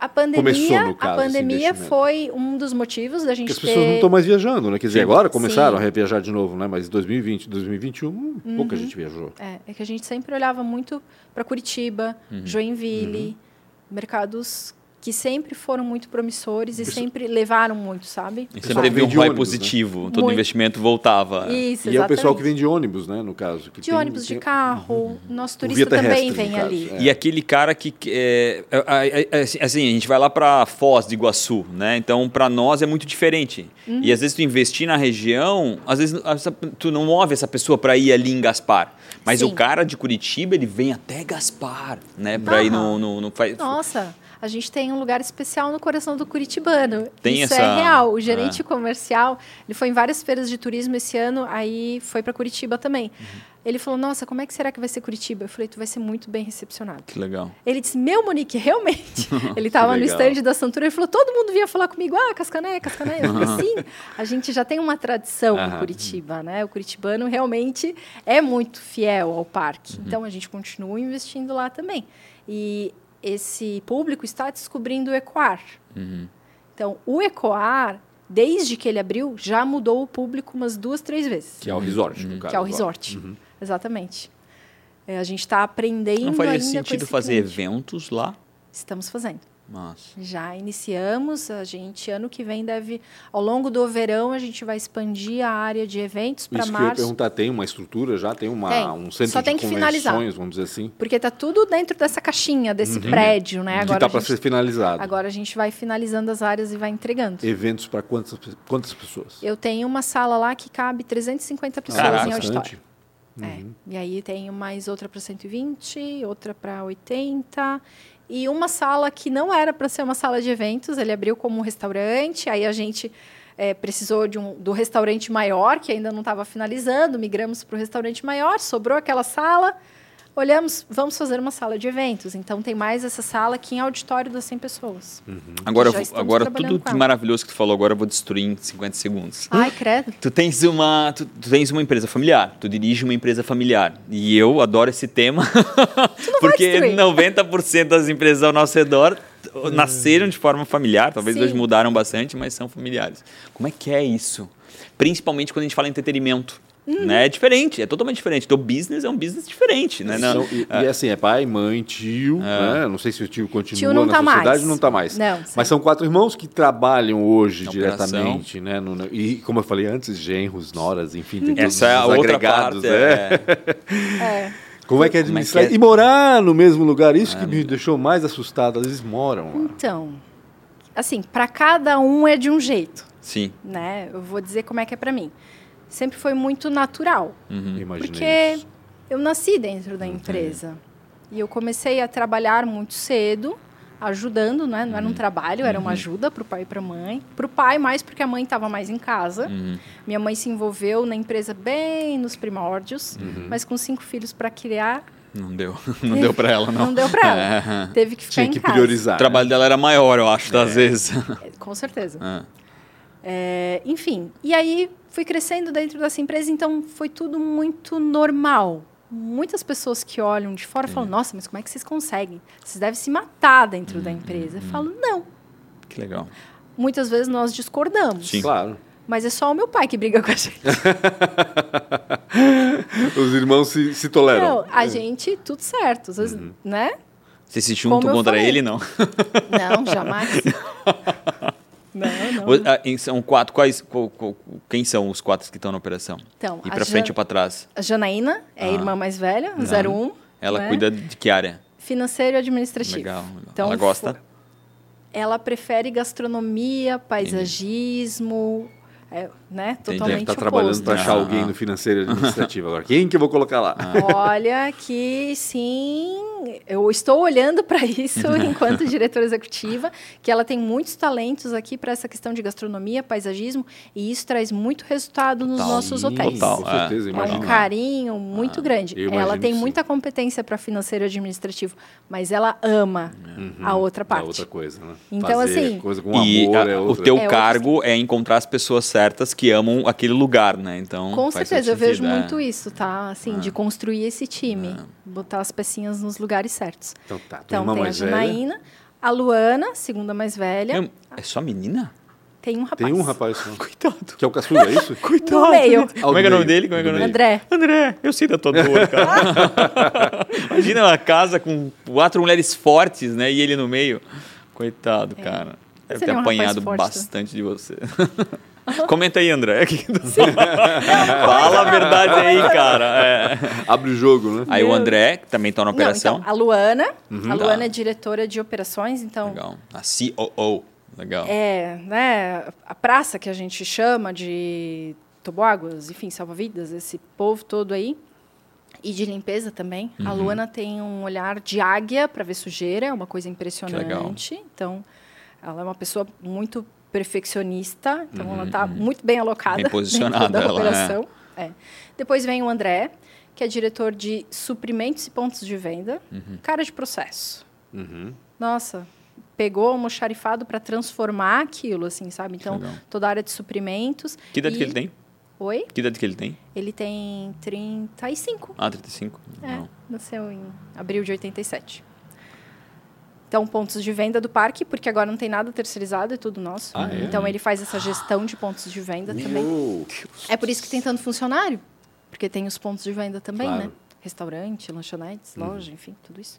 A pandemia, Começou, no caso, a pandemia foi um dos motivos da gente Porque as ter pessoas não estão mais viajando, né? Quer dizer, agora começaram Sim. a reviajar de novo, né? Mas 2020, 2021, hum, pouca gente viajou. É, é que a gente sempre olhava muito para Curitiba, Joinville, mercados que sempre foram muito promissores e Pessoal- sempre levaram muito, sabe? E sempre teve um ROI ônibus, né? positivo. Todo Muito. investimento voltava. Isso, E é o pessoal que exatamente. vem de ônibus, né? No caso. Que de tem- ônibus, de tem- carro, nosso Por turista via terrestre, também vem ali. é. E aquele cara que é, é, é, é, assim, assim, a gente vai lá para Foz de Iguaçu, né? Então para nós é muito diferente. Uhum. E às vezes tu investir na região, às vezes tu não move essa pessoa para ir ali em Gaspar. Mas Sim. o cara de Curitiba, ele vem até Gaspar, né, para ir no, no, no Nossa, a gente tem um lugar especial no coração do curitibano. Tem Isso essa- é real. O gerente é. comercial, ele foi em várias feiras de turismo esse ano, aí foi para Curitiba também. Uhum. Ele falou: "Nossa, como é que será que vai ser Curitiba?" Eu falei: "Tu vai ser muito bem recepcionado." Que legal. Ele disse, meu Monique, realmente. Ele estava no stand da Santura, ele falou, todo mundo vinha falar comigo, ah, Cascané, Cascané. Eu falei, sim, a gente já tem uma tradição em Curitiba, né? O curitibano realmente é muito fiel ao parque. Uhum. Então, a gente continua investindo lá também. E esse público está descobrindo o Ecoar. Uhum. Então, o Ecoar, desde que ele abriu, já mudou o público umas duas, três vezes. Que é o resort, no caso. que é o resort. Uhum. Exatamente. É, a gente está aprendendo Não faria ainda com sentido esse fazer cliente. eventos lá? Estamos fazendo. Nossa. Já iniciamos, a gente ano que vem deve, ao longo do verão, a gente vai expandir a área de eventos para Isso que eu ia março. perguntar, tem uma estrutura já? Tem, uma, Tem. um centro Só de tem que convenções, finalizar. vamos dizer assim? Porque tá tudo dentro dessa caixinha, desse prédio, né? que Agora está a, para ser finalizado. agora a gente vai finalizando as áreas e vai entregando. Eventos para quantas, quantas pessoas? Eu tenho uma sala lá que cabe 350 pessoas Caraca, em auditório. É. E aí tenho mais outra para 120, outra para 80 e uma sala que não era para ser uma sala de eventos, ele abriu como um restaurante, aí a gente eh, precisou de um, do restaurante maior, que ainda não estava finalizando, migramos para o restaurante maior, sobrou aquela sala, olhamos, vamos fazer uma sala de eventos. Então tem mais essa sala aqui em auditório das 100 pessoas. Agora, estamos agora trabalhando tudo que maravilhoso que tu falou agora eu vou destruir em 50 segundos. Ai, credo. Tu tens uma, tu, tu tens uma empresa familiar, tu dirige uma empresa familiar. E eu adoro esse tema, porque destruir. 90% das empresas ao nosso redor nasceram de forma familiar, talvez Sim. hoje mudaram bastante, mas são familiares. Como é que é isso? Principalmente quando a gente fala em entretenimento. Uhum. Né? É diferente, é totalmente diferente. Teu business é um business diferente, né? Não- e, e assim, é pai, mãe, tio, né? Não sei se o tio continua Tio não na tá sociedade, mais. não está mais. Não, sim. Mas são quatro irmãos que trabalham hoje Na diretamente, né? no- no- e como eu falei antes, genros, noras, enfim, tem todos Essa é a os outra agregados, parte. né? é. É. Como é que é Como é que administrar? é? E morar no mesmo lugar, isso que me deixou mais assustado. Às vezes moram lá. Então, assim, para cada um é de um jeito. Sim. né? Eu vou dizer como é que é para mim. Sempre foi muito natural, Uhum. Imaginei porque isso. eu nasci dentro da empresa e eu comecei a trabalhar muito cedo, ajudando, né? Não era um trabalho, era uma ajuda para o pai e para a mãe. Para o pai mais porque a mãe estava mais em casa. Uhum. Minha mãe se envolveu na empresa bem nos primórdios, mas com cinco filhos para criar, Não deu. Não deu pra ela, não. não deu para ela. É. Teve que ficar Tinha em que casa. priorizar. O trabalho dela era maior, eu acho, às vezes. Com certeza. Ah. É, enfim, e aí fui crescendo dentro dessa empresa, então foi tudo muito normal. Muitas pessoas que olham de fora falam: Nossa, mas como é que vocês conseguem? Vocês devem se matar dentro da empresa. Eu falo: Não. Que legal. Muitas vezes nós discordamos, Sim. Claro. mas é só o meu pai que briga com a gente. Os irmãos se, se toleram. Não, a gente, tudo certo, às vezes, né? Você se junta contra falei. ele, não? Não, jamais. não, não. Ah, São quatro, quais, quem são os quatro que estão na operação? Então, E a pra Jan- frente ou pra trás? A Janaína é a Ah. irmã mais velha, Uhum. 01. Ela né? cuida de que área? Financeiro e administrativo. Legal. legal. Então, Ela gosta? Ela prefere gastronomia, paisagismo, é, né? Entendi. Totalmente Deve estar oposto. trabalhando para achar Ah, alguém ah. no financeiro e administrativo agora. Quem que eu vou colocar lá? Olha que sim, eu estou olhando para isso enquanto diretora executiva, que ela tem muitos talentos aqui para essa questão de gastronomia, paisagismo, e isso traz muito resultado nos Total. nossos Sim, hotéis. Total. Com certeza, É um imagino. carinho muito grande. eu Ela tem muita competência para financeiro e administrativo, mas ela ama a outra parte. É outra coisa, né? Então, Fazer assim- coisa com E amor a- é o teu É outra cargo é encontrar as pessoas certas que amam aquele lugar, né? Então, Com certeza, eu vejo é. muito isso, tá? Assim, de construir esse time, botar as pecinhas nos lugares certos. Então tá, tua Então irmã tem a mais velha. Janaína, a Luana, segunda mais velha, É, é só menina? tem um rapaz. Tem um rapaz. Coitado. Que é o caçula, é isso? No meio. Como é que é o nome dele? Como é que é o nome. André. André, eu sei da tua dor, cara. Imagina uma casa com quatro mulheres fortes, né? E ele no meio. Coitado, cara. Deve ter Seria um rapaz apanhado forte, bastante de você. Comenta aí, André. Fala a verdade aí, cara. É. Abre o jogo, né? Aí o André, que também tá na Não, operação. então, a Luana, a Luana Tá. é diretora de operações, então Legal. A COO. Legal. é, né, a praça que a gente chama de toboáguas, enfim, salva-vidas, esse povo todo aí. E de limpeza também. Uhum. A Luana tem um olhar de águia para ver sujeira, é uma coisa impressionante. Então, ela é uma pessoa muito perfeccionista, então ela está muito bem alocada Uhum, Bem posicionada, da ela, operação. É. Depois vem o André, que é diretor de suprimentos e pontos de venda, Uhum. cara de processo. Uhum. Nossa, pegou o almoxarifado para transformar aquilo, assim, sabe? Então, legal. toda a área de suprimentos. Que idade e- que ele tem? Oi? Que idade que ele tem? Ele tem 35. Ah, 35? É, Não. nasceu em abril de 87. Então, pontos de venda do parque, porque agora não tem nada terceirizado, é tudo nosso. Ah, é? Então, ele faz essa gestão de pontos de venda também. Uou. É por isso que tem tanto funcionário, porque tem os pontos de venda também, Claro. né? Restaurante, lanchonetes, loja, enfim, tudo isso.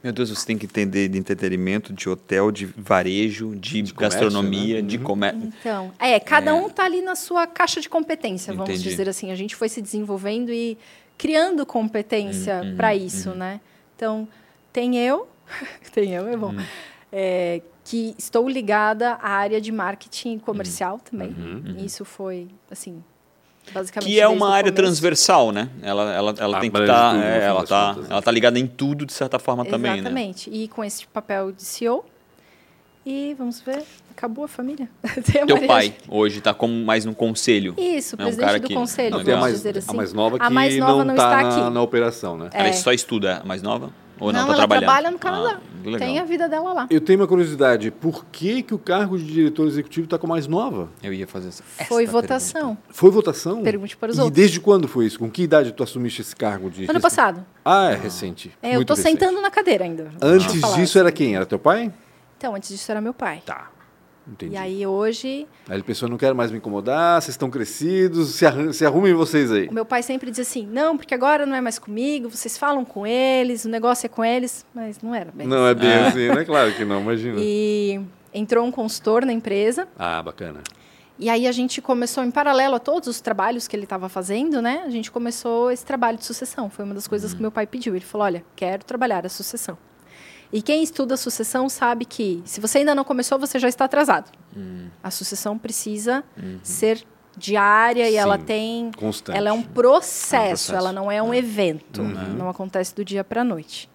Meu Deus, você tem que entender de entretenimento, de hotel, de varejo, de, De comércio, gastronomia, né? de Uhum. comércio. Então, é, cada É. um tá ali na sua caixa de competência, vamos Entendi. dizer assim. A gente foi se desenvolvendo e criando competência Uhum, para isso, né? Então, tem eu, tem eu, é bom, Uhum. é, que estou ligada à área de marketing comercial também. Uhum, Isso foi, assim, basicamente. Que é uma área transversal, né? Ela, ela, ela Ah, tem que estar. no fim ela, tá, né? ela tá ligada em tudo, de certa forma, também, né? Exatamente. E com esse papel de CEO. E vamos ver, acabou a família. Tem a Teu Maria pai hoje está como mais no conselho. Isso, É um presidente cara do que- conselho, Não, tem a vamos mais, dizer assim. a mais nova que a mais nova não não está está na, aqui. na operação, né? Ela É. só estuda a mais nova? Ou não? Não, tá ela trabalhando? trabalha no Canadá. Ah, que legal. Tem a vida dela lá. Eu tenho uma curiosidade, por que, que o cargo de diretor executivo está com a mais nova? Eu ia fazer essa. Foi esta votação. Foi votação? Pergunte para os e outros. desde quando foi isso? Com que idade tu assumiste esse cargo de... Ano passado. Ah, é recente. É, eu recente. sentando na cadeira ainda. Antes disso era quem? Era teu pai? Então, antes disso era meu pai. Tá. Entendi. E aí hoje, Aí ele pensou, não quero mais me incomodar, vocês estão crescidos, se, arrum- se arrumem vocês aí. o meu pai sempre diz assim: não, porque agora não é mais comigo, vocês falam com eles, o negócio é com eles. Mas não era bem Não é bem Ah. assim, né? Claro que não, imagina. E entrou um consultor na empresa. Ah, bacana. E aí a gente começou, em paralelo a todos os trabalhos que ele estava fazendo, né? A gente começou esse trabalho de sucessão. Foi uma das coisas que meu pai pediu. Ele falou: olha, quero trabalhar a sucessão. E quem estuda a sucessão sabe que, se você ainda não começou, você já está atrasado. A sucessão precisa ser diária e ela Sim, tem. Constante. Ela é um processo, É um processo. ela não é um evento. Não acontece do dia para a noite.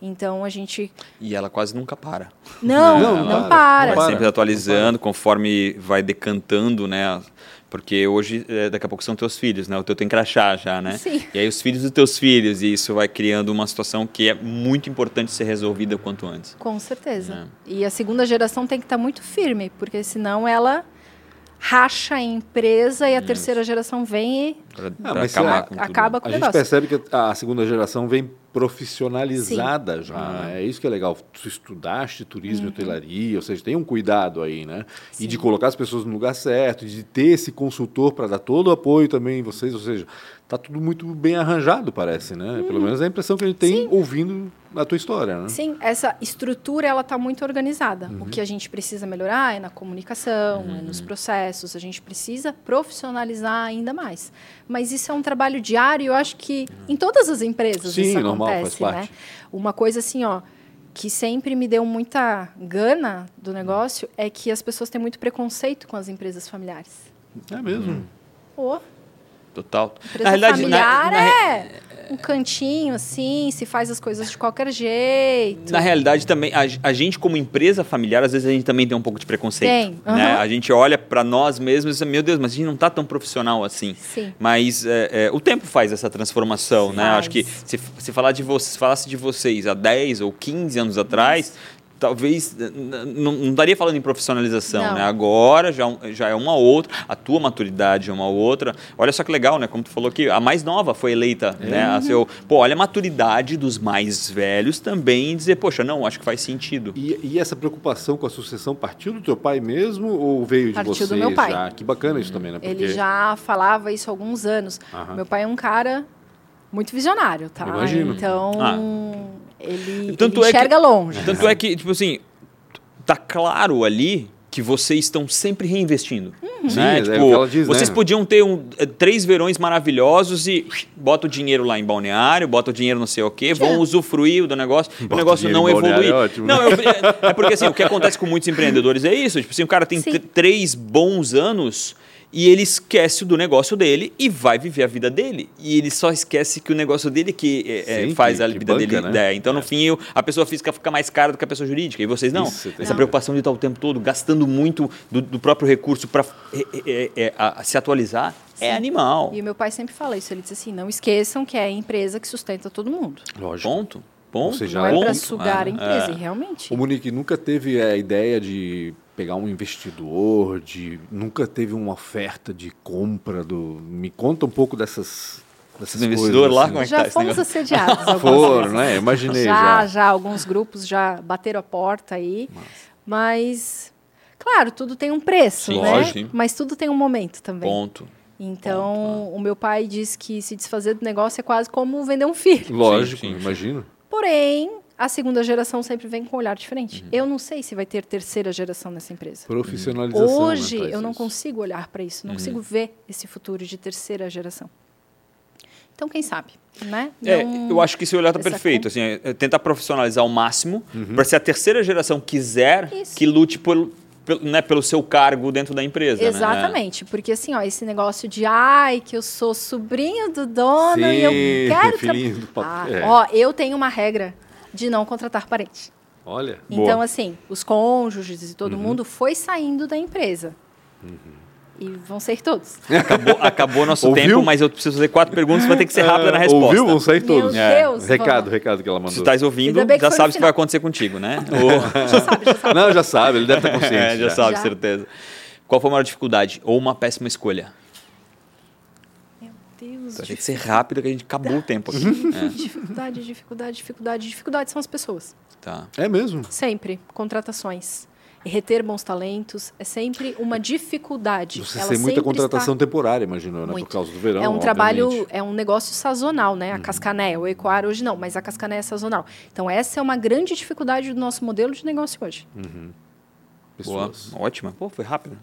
Então a gente. E ela quase nunca para. Não, Não, não, não para. para. Vai para, sempre atualizando, conforme vai decantando, né? Porque hoje, eh, daqui a pouco são teus filhos, né? O teu tem crachá já, né? Sim. E aí os filhos dos teus filhos, e isso vai criando uma situação que é muito importante ser resolvida o quanto antes. Com certeza. É. E a segunda geração tem que estar muito firme, porque senão ela racha a empresa e a terceira geração vem e Pra, Ah, pra mas acabar será- com tudo. acaba com A o gente negócio. percebe que a segunda geração vem profissionalizada já, Ah. né? É isso que é legal. Tu estudaste turismo Uhum. e hotelaria, ou seja, tem um cuidado aí, né? E de colocar as pessoas no lugar certo, de ter esse consultor para dar todo o apoio também em vocês, ou seja, tá tudo muito bem arranjado, parece, né? Pelo menos é a impressão que a gente tem ouvindo a tua história, né? Sim, essa estrutura ela está muito organizada. Uhum. O que a gente precisa melhorar é na comunicação, é nos processos. A gente precisa profissionalizar ainda mais. Mas isso é um trabalho diário. Eu acho que em todas as empresas Sim, isso normal, faz acontece, né? parte. Uma coisa assim, ó, que sempre me deu muita gana do negócio é que as pessoas têm muito preconceito com as empresas familiares. É mesmo. Ô, Total. empresa familiar é um cantinho assim, se faz as coisas de qualquer jeito. Na realidade, também, a, a gente, como empresa familiar, às vezes a gente também tem um pouco de preconceito. Tem, Né? aham. A gente olha para nós mesmos e diz, meu Deus, mas a gente não está tão profissional assim. Sim. Mas é, é, o tempo faz essa transformação, né? Faz. Acho que se, se, falar de vo se falasse de vocês há 10 ou 15 anos atrás, talvez não não estaria falando em profissionalização, Não. né? Agora já, um- já é uma outra, a tua maturidade é uma outra. Olha só que legal, né? Como tu falou aqui, a mais nova foi eleita, É. né? A seu, pô, olha a maturidade dos mais velhos também em dizer, poxa, não, acho que faz sentido. E, e essa preocupação com a sucessão partiu do teu pai mesmo ou veio de Partiu do vocês meu pai. já? Que bacana isso também, né? Ele já falava isso há alguns anos. Aham. Meu pai é um cara muito visionário, tá? Imagino. Então, Ah. ele, Tanto ele é que- enxerga longe. Tanto é que, tipo assim, tá claro ali que vocês estão sempre reinvestindo. Sim, né? é Tipo, o que ela diz, vocês né? podiam ter um, eh, três verões maravilhosos e bota o dinheiro lá em balneário, bota o dinheiro não sei o quê, vão usufruir do negócio, o Bota negócio o não dinheiro em evolui. balneário é ótimo, não, eu- é, é porque assim, o que acontece com muitos empreendedores é isso, tipo assim, o cara tem Sim. tr- três bons anos e ele esquece do negócio dele e vai viver a vida dele. E ele só esquece que o negócio dele que é, é, Sim, faz que- a vida banca, dele. né? é, então, no fim, o- a pessoa física fica mais cara do que a pessoa jurídica. E vocês não. Isso, Essa Não. preocupação de estar o tempo todo gastando muito do, do próprio recurso para se atualizar é animal. E o meu pai sempre fala isso. Ele diz assim: não esqueçam que é a empresa que sustenta todo mundo. Lógico. Ponto. Ponto. Ou seja, Não é para sugar É, a empresa. é. E realmente. O Monique nunca teve a ideia de pegar um investidor, de nunca teve uma oferta de compra do. Me conta um pouco dessas, dessas Do coisas. investidor lá, assim. como é que Já tá fomos assediados. Foram, né? Imaginei já, já. já, alguns grupos já bateram a porta aí. Mas, claro, tudo tem um preço, Sim, né? lógico. Mas tudo tem um momento também. Ponto. Então, o meu pai diz que se desfazer do negócio é quase como vender um filho. Lógico, Sim, sim. imagino. Porém, a segunda geração sempre vem com um olhar diferente. Uhum. Eu não sei se vai ter terceira geração nessa empresa. Profissionalização. né, Hoje traz eu não isso. consigo olhar para isso, não Uhum. consigo ver esse futuro de terceira geração. Então, quem sabe, né? É, Não- eu acho que esse olhar tá essa perfeito. Assim, é, é tentar profissionalizar ao máximo, Uhum. para se a terceira geração quiser, Isso. que lute por, pelo, né, pelo seu cargo dentro da empresa. né? Exatamente, porque assim, ó, esse negócio de ai, que eu sou sobrinho do dono e eu Sim, quero tra-. Ah, É. Ó, eu tenho uma regra de não contratar parente. Olha. Boa. Então, assim, os cônjuges e Uhum. todo mundo foi saindo da empresa. E vão ser todos. Acabou, acabou nosso Ouviu? tempo, mas eu preciso fazer quatro perguntas, vai ter que ser rápida na resposta. Ouviu? Vão sair Meu todos. É. Deus, Recado, vamos. recado que ela Se mandou. tu estás ouvindo, já sabes o que vai acontecer contigo, né? Ou- Já sabe, já sabe. Não, já sabe, ele deve estar consciente. É, já sabe, Já. certeza. Qual foi a maior dificuldade? Ou uma péssima escolha? Deus. Vai ter que ser rápido que a gente acabou o tempo aqui. É, Dificuldade, dificuldade, dificuldade. Dificuldade são as pessoas. tá. É mesmo? Sempre. Contratações. E reter bons talentos é sempre uma dificuldade. Você Ela tem muita contratação está- temporária, imagino, né? Por causa do verão. é um trabalho, obviamente. Uhum. é um negócio sazonal, né? A cascané, o ecoar hoje não, mas a cascané é sazonal. Então essa é uma grande dificuldade do nosso modelo de negócio hoje. Boa, Pessoas. ótima. Pô, foi rápido.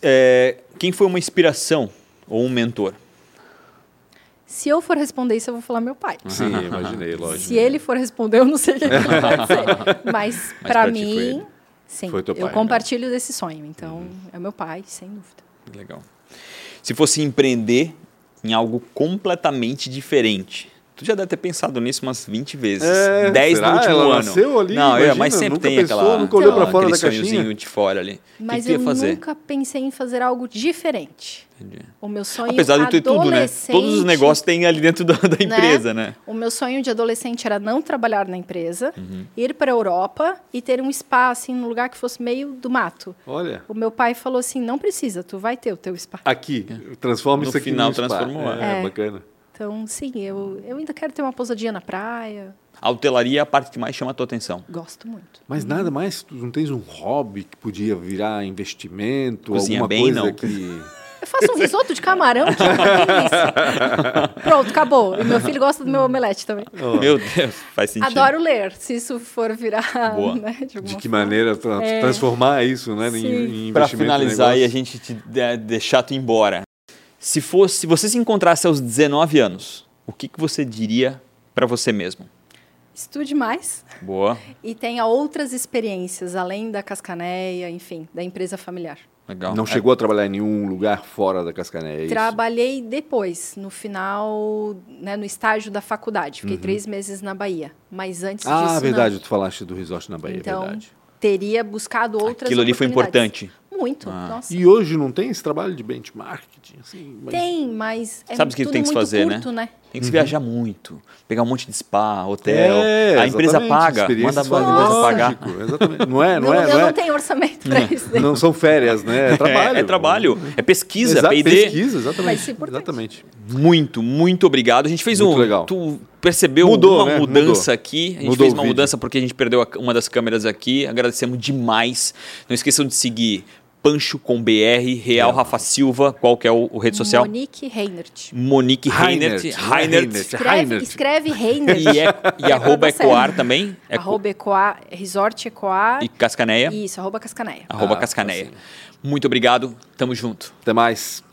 É, quem foi uma inspiração ou um mentor? Se eu for responder isso, eu vou falar meu pai. Sim, imaginei, lógico. Se ele for responder, eu não sei o que, que ele vai. Mas, para foi mim, sim, Foi eu pai, né? compartilho desse sonho. Então, é meu pai, sem dúvida. Legal. Se fosse empreender em algo completamente diferente. Tu já deve ter pensado nisso umas 20 vezes. É, 10 será? no último Ela ano. nasceu ali, Não, é, imagina, mas sempre nunca tem pensou, aquela, nunca olhou pra aquela- fora aquele da caixinha? sonhozinho de fora ali. Que Mas que eu fazer? nunca pensei em fazer algo diferente. Entendi. O meu sonho Apesar de ter tudo, né? adolescente- Todos os negócios tem ali dentro da, da empresa, né? O meu sonho de adolescente era não trabalhar na empresa, Uhum. ir para a Europa e ter um espaço em um lugar que fosse meio do mato. Olha, O meu pai falou assim: não precisa, tu vai ter o teu espaço. aqui, transforma No isso aqui final num spa. transformou, É, é. bacana. Então, sim, eu, eu ainda quero ter uma pousadinha na praia. A hotelaria é a parte que mais chama a tua atenção. Gosto muito. Mas nada mais, tu não tens um hobby que podia virar investimento, Cozinha alguma bem, coisa não. que... Eu faço um risoto de camarão, tipo, que isso? Pronto, acabou. E meu filho gosta do meu omelete também. Meu Deus, faz sentido. Adoro ler, se isso for virar. Boa. Né, de De que forma. maneira tra- É. transformar isso né, em, Sim. em investimento Para finalizar e a gente te de- deixar tu ir embora. Se fosse, se você se encontrasse aos 19 anos, o que, que você diria para você mesmo? Estude mais Boa, e tenha outras experiências, além da cascaneia, enfim, da empresa familiar. legal. Não É, chegou a trabalhar em nenhum lugar fora da Cascané, é isso? Trabalhei depois, no final, né, no estágio da faculdade. Fiquei três meses na Bahia. Mas antes Uhum. Ah, disso. verdade, Não. tu falaste do resort na Bahia, é Então, verdade. teria buscado outras Aquilo ali foi importante. Muito, Ah. nossa. E hoje não tem esse trabalho de benchmarking? Assim, mas- Tem, mas é Sabe o que tudo tem que fazer, curto, né? Tem que se viajar muito, pegar um monte de spa, hotel. É, a empresa paga, manda a empresa pagar. Exatamente. Não é, não, eu é, eu não não é. tenho orçamento para isso. né? Não são férias, né? É trabalho. É, é trabalho, é pesquisa, Exato, P&D. pesquisa, exatamente. Exatamente. Muito, muito obrigado. A gente fez Muito um. legal. Tu percebeu Mudou, uma né? mudança Mudou. aqui. A gente Mudou fez uma mudança porque a gente perdeu uma das câmeras aqui. Agradecemos demais. Não esqueçam de seguir Pancho com BR, Real É. Rafa Silva. Qual que é o, o rede social? Monique Reinert. Monique Reinert. Reinert, Reinert. Escreve, Reinert. escreve Reinert. E, é, e arroba Tá certo. Ecoar também. Eco- Arroba Ecoar, Resort Ecoar. E Cascaneia. Isso, arroba Cascaneia. Arroba Ah, Cascaneia. assim. Muito obrigado. Tamo junto. Até mais.